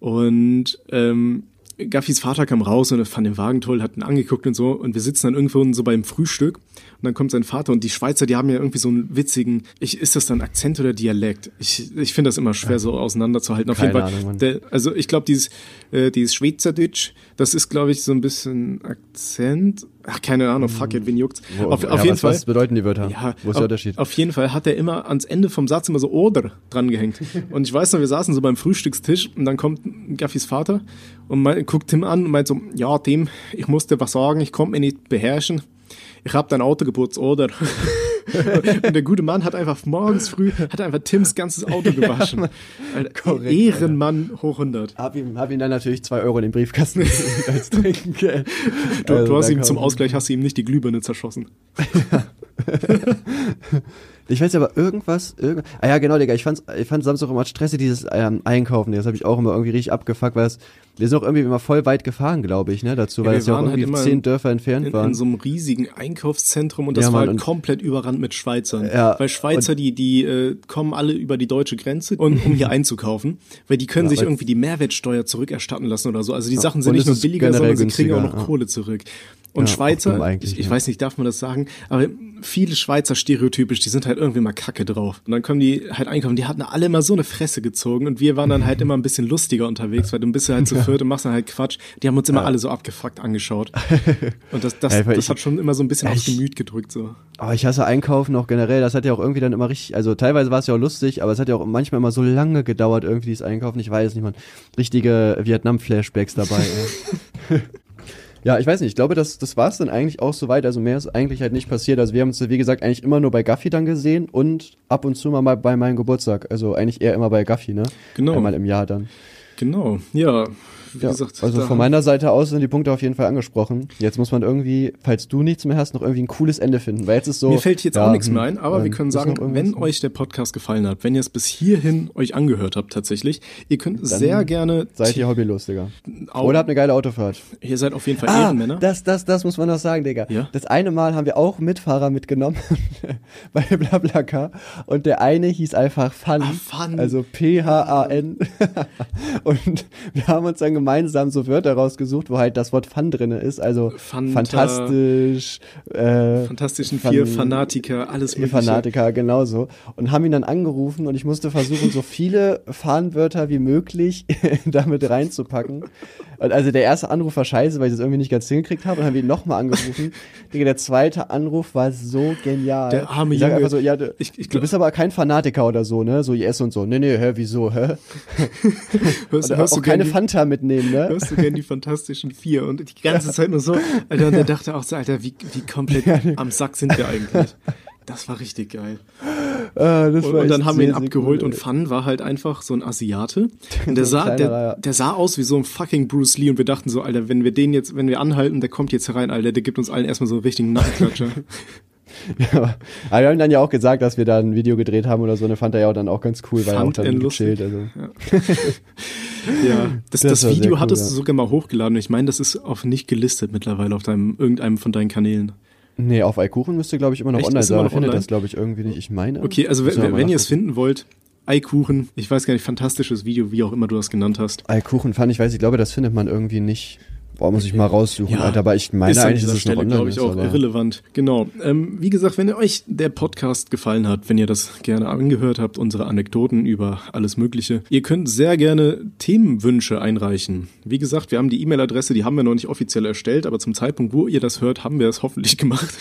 Und ähm, Gaffis Vater kam raus und fand den Wagen toll, hat ihn angeguckt und so. Und wir sitzen dann irgendwo so beim Frühstück und dann kommt sein Vater und die Schweizer, die haben ja irgendwie so einen witzigen, ich, ist das dann Akzent oder Dialekt? Ich, ich finde das immer schwer so auseinanderzuhalten. Auf Keine jeden Fall, Ahnung, der, also ich glaube, dieses, äh, dieses Schweizerdeutsch, das ist, glaube ich, so ein bisschen Akzent. Ach, keine Ahnung, fuck it, wen juckt's? Wo- auf ja, auf jeden was, Fall. Was bedeuten die Wörter? Ja, Wo ist der Unterschied? auf jeden Fall hat er immer ans Ende vom Satz immer so oder dran gehängt. Und ich weiß noch, wir saßen so beim Frühstückstisch und dann kommt Gaffis Vater und mein, guckt Tim an und meint so, ja Tim, ich muss dir was sagen, ich konnte mich nicht beherrschen. Ich hab dein Auto geputzt, oder? und der gute Mann hat einfach morgens früh, hat einfach Tims ganzes Auto gewaschen. Alter, Korrekt, Ehrenmann hoch 100. Hab ihm, hab ihm dann natürlich zwei Euro in den Briefkasten als Trinkgeld. Du, Also, du hast ihm zum Ausgleich hast du ihm nicht die Glühbirne zerschossen. Ich weiß aber irgendwas, irgend ah ja genau, Digga, ich fand's, ich fand Samstag immer stressig, dieses ähm, Einkaufen, das habe ich auch immer irgendwie richtig abgefuckt, weil es, wir sind auch irgendwie immer voll weit gefahren, glaube ich, ne, dazu, Ja, weil es ja auch halt irgendwie immer zehn Dörfer entfernt in, waren. in so einem riesigen Einkaufszentrum und das Ja, war halt komplett überrannt mit Schweizern. Ja, weil Schweizer, die, die äh, kommen alle über die deutsche Grenze, und, um hier einzukaufen, weil die können Ja, sich irgendwie die Mehrwertsteuer zurückerstatten lassen oder so. Also die Sachen sind nicht nur billiger, sondern sie kriegen auch noch. Kohle zurück. Und Schweizer, ich, ich weiß nicht, darf man das sagen, aber viele Schweizer stereotypisch, die sind halt irgendwie mal kacke drauf. Und dann kommen die halt einkaufen, die hatten alle immer so eine Fresse gezogen und wir waren dann halt immer ein bisschen lustiger unterwegs, weil du bist ja halt zu viert und machst dann halt Quatsch. Die haben uns immer alle so abgefuckt angeschaut. Und das, das, Ja, das ich- hat schon immer so ein bisschen Ja, aufs Gemüt gedrückt, so. Aber ich hasse Einkaufen auch generell, das hat ja auch irgendwie dann immer richtig, also teilweise war es ja auch lustig, aber es hat ja auch manchmal immer so lange gedauert, irgendwie dieses Einkaufen, ich weiß nicht, man, richtige Vietnam-Flashbacks dabei. Ja, ich weiß nicht, ich glaube, das, das war es dann eigentlich auch soweit, also mehr ist eigentlich halt nicht passiert, also wir haben uns, wie gesagt, eigentlich immer nur bei Gaffi dann gesehen und ab und zu mal bei- bei meinem Geburtstag, also eigentlich eher immer bei Gaffi, ne? Genau. Einmal im Jahr dann. Genau, ja. Wie Ja, gesagt, also von meiner Seite aus sind die Punkte auf jeden Fall angesprochen. Jetzt muss man irgendwie, falls du nichts mehr hast, noch irgendwie ein cooles Ende finden, weil jetzt ist so. Mir fällt jetzt ja, auch nichts mehr ein, aber wir können sagen, wenn euch der Podcast gefallen hat, wenn ihr es bis hierhin euch angehört habt tatsächlich, ihr könnt sehr gerne, Seid ihr hobbylos, Digga. Au- Oder habt eine geile Autofahrt. ihr seid auf jeden Fall Ah, Ehrenmänner. das, das, das muss man noch sagen, Digga. Ja? Das eine Mal haben wir auch Mitfahrer mitgenommen bei BlaBlaCar und der eine hieß einfach Fun, Ah, Fun. also P-H-A-N und wir haben uns dann gemeinsam so Wörter rausgesucht, wo halt das Wort Fun drinne ist, also Fanta, fantastisch, äh, Fantastischen Fan- Vier, Fanatiker, alles mögliche. Fanatiker, genauso. Und haben ihn dann angerufen und ich musste versuchen, so viele Fahnenwörter wie möglich damit reinzupacken. Und also der erste Anruf war scheiße, weil ich das irgendwie nicht ganz hingekriegt habe und haben ihn nochmal angerufen. Digga, der zweite Anruf war so genial. Der arme ich sag Junge. so, ja, du, Ich- ich du glaub- bist aber kein Fanatiker oder so, ne? So yes und so. Nee, nee, hä, wieso, hä? Hörst, hörst, auch du keine Fanta mitnehmen, ne? hörst du gern die Fantastischen Vier und die ganze Zeit nur so, Alter, und der dachte auch so, Alter, wie, wie komplett am Sack sind wir eigentlich? Das war richtig geil. Ah, Und, und dann haben wir ihn abgeholt cool, und. Fun war halt einfach so ein Asiate. Und der So sah, der, ja. der sah aus wie so ein fucking Bruce Lee und wir dachten so, Alter, wenn wir den jetzt, wenn wir anhalten, der kommt jetzt herein, Alter, der gibt uns allen erstmal so einen richtigen Nackenklatscher. Ja, aber wir haben dann ja auch gesagt, dass wir da ein Video gedreht haben oder so, und fand er ja auch dann auch ganz cool, weil er auch Fand er dann lustig. gechillt, also. ja, das, Das das, sehr Video cool, hattest ja. du sogar mal hochgeladen. Ich meine, das ist auf nicht gelistet mittlerweile auf deinem, irgendeinem von deinen Kanälen. Nee, auf Eikuchen müsste, glaube ich, immer noch Echt? online sein. findet online? das, glaube ich, irgendwie nicht. Ich meine. Okay, also wenn, ihr es finden wollt, Eikuchen, ich weiß gar nicht, fantastisches Video, wie auch immer du das genannt hast. Eikuchen fand ich, weiß ich glaube, das findet man irgendwie nicht. Boah, muss ich mal raussuchen, Alter. Aber ich meine ist eigentlich, dass es noch online glaube ich, ist. auch irrelevant. Genau. Ähm, wie gesagt, wenn euch der Podcast gefallen hat, wenn ihr das gerne angehört habt, unsere Anekdoten über alles Mögliche, ihr könnt sehr gerne Themenwünsche einreichen. Wie gesagt, wir haben die E-Mail-Adresse, die haben wir noch nicht offiziell erstellt, aber zum Zeitpunkt, wo ihr das hört, haben wir es hoffentlich gemacht.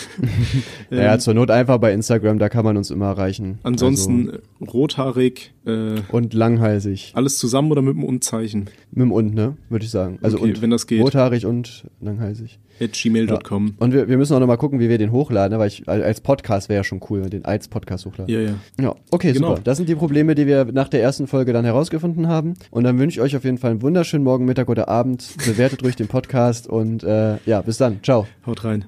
ja, zur Not einfach bei Instagram, da kann man uns immer erreichen. Ansonsten Also, rothaarig, äh, und langhalsig. alles zusammen oder mit dem Und-Zeichen Mit dem und, ne? Würde ich sagen. Also Okay, und wenn das geht. rothaarig und langhalsig. at gmail.com. Und wir, wir müssen auch noch mal gucken, wie wir den hochladen, ne? weil ich, als Podcast wäre ja schon cool, den als Podcast hochladen. Ja, ja. Ja, okay, Genau. super. Das sind die Probleme, die wir nach der ersten Folge dann herausgefunden haben. Und dann wünsche ich euch auf jeden Fall einen wunderschönen Morgen, Mittag oder Abend. Bewertet ruhig den Podcast und äh, ja, bis dann. Ciao. Haut rein.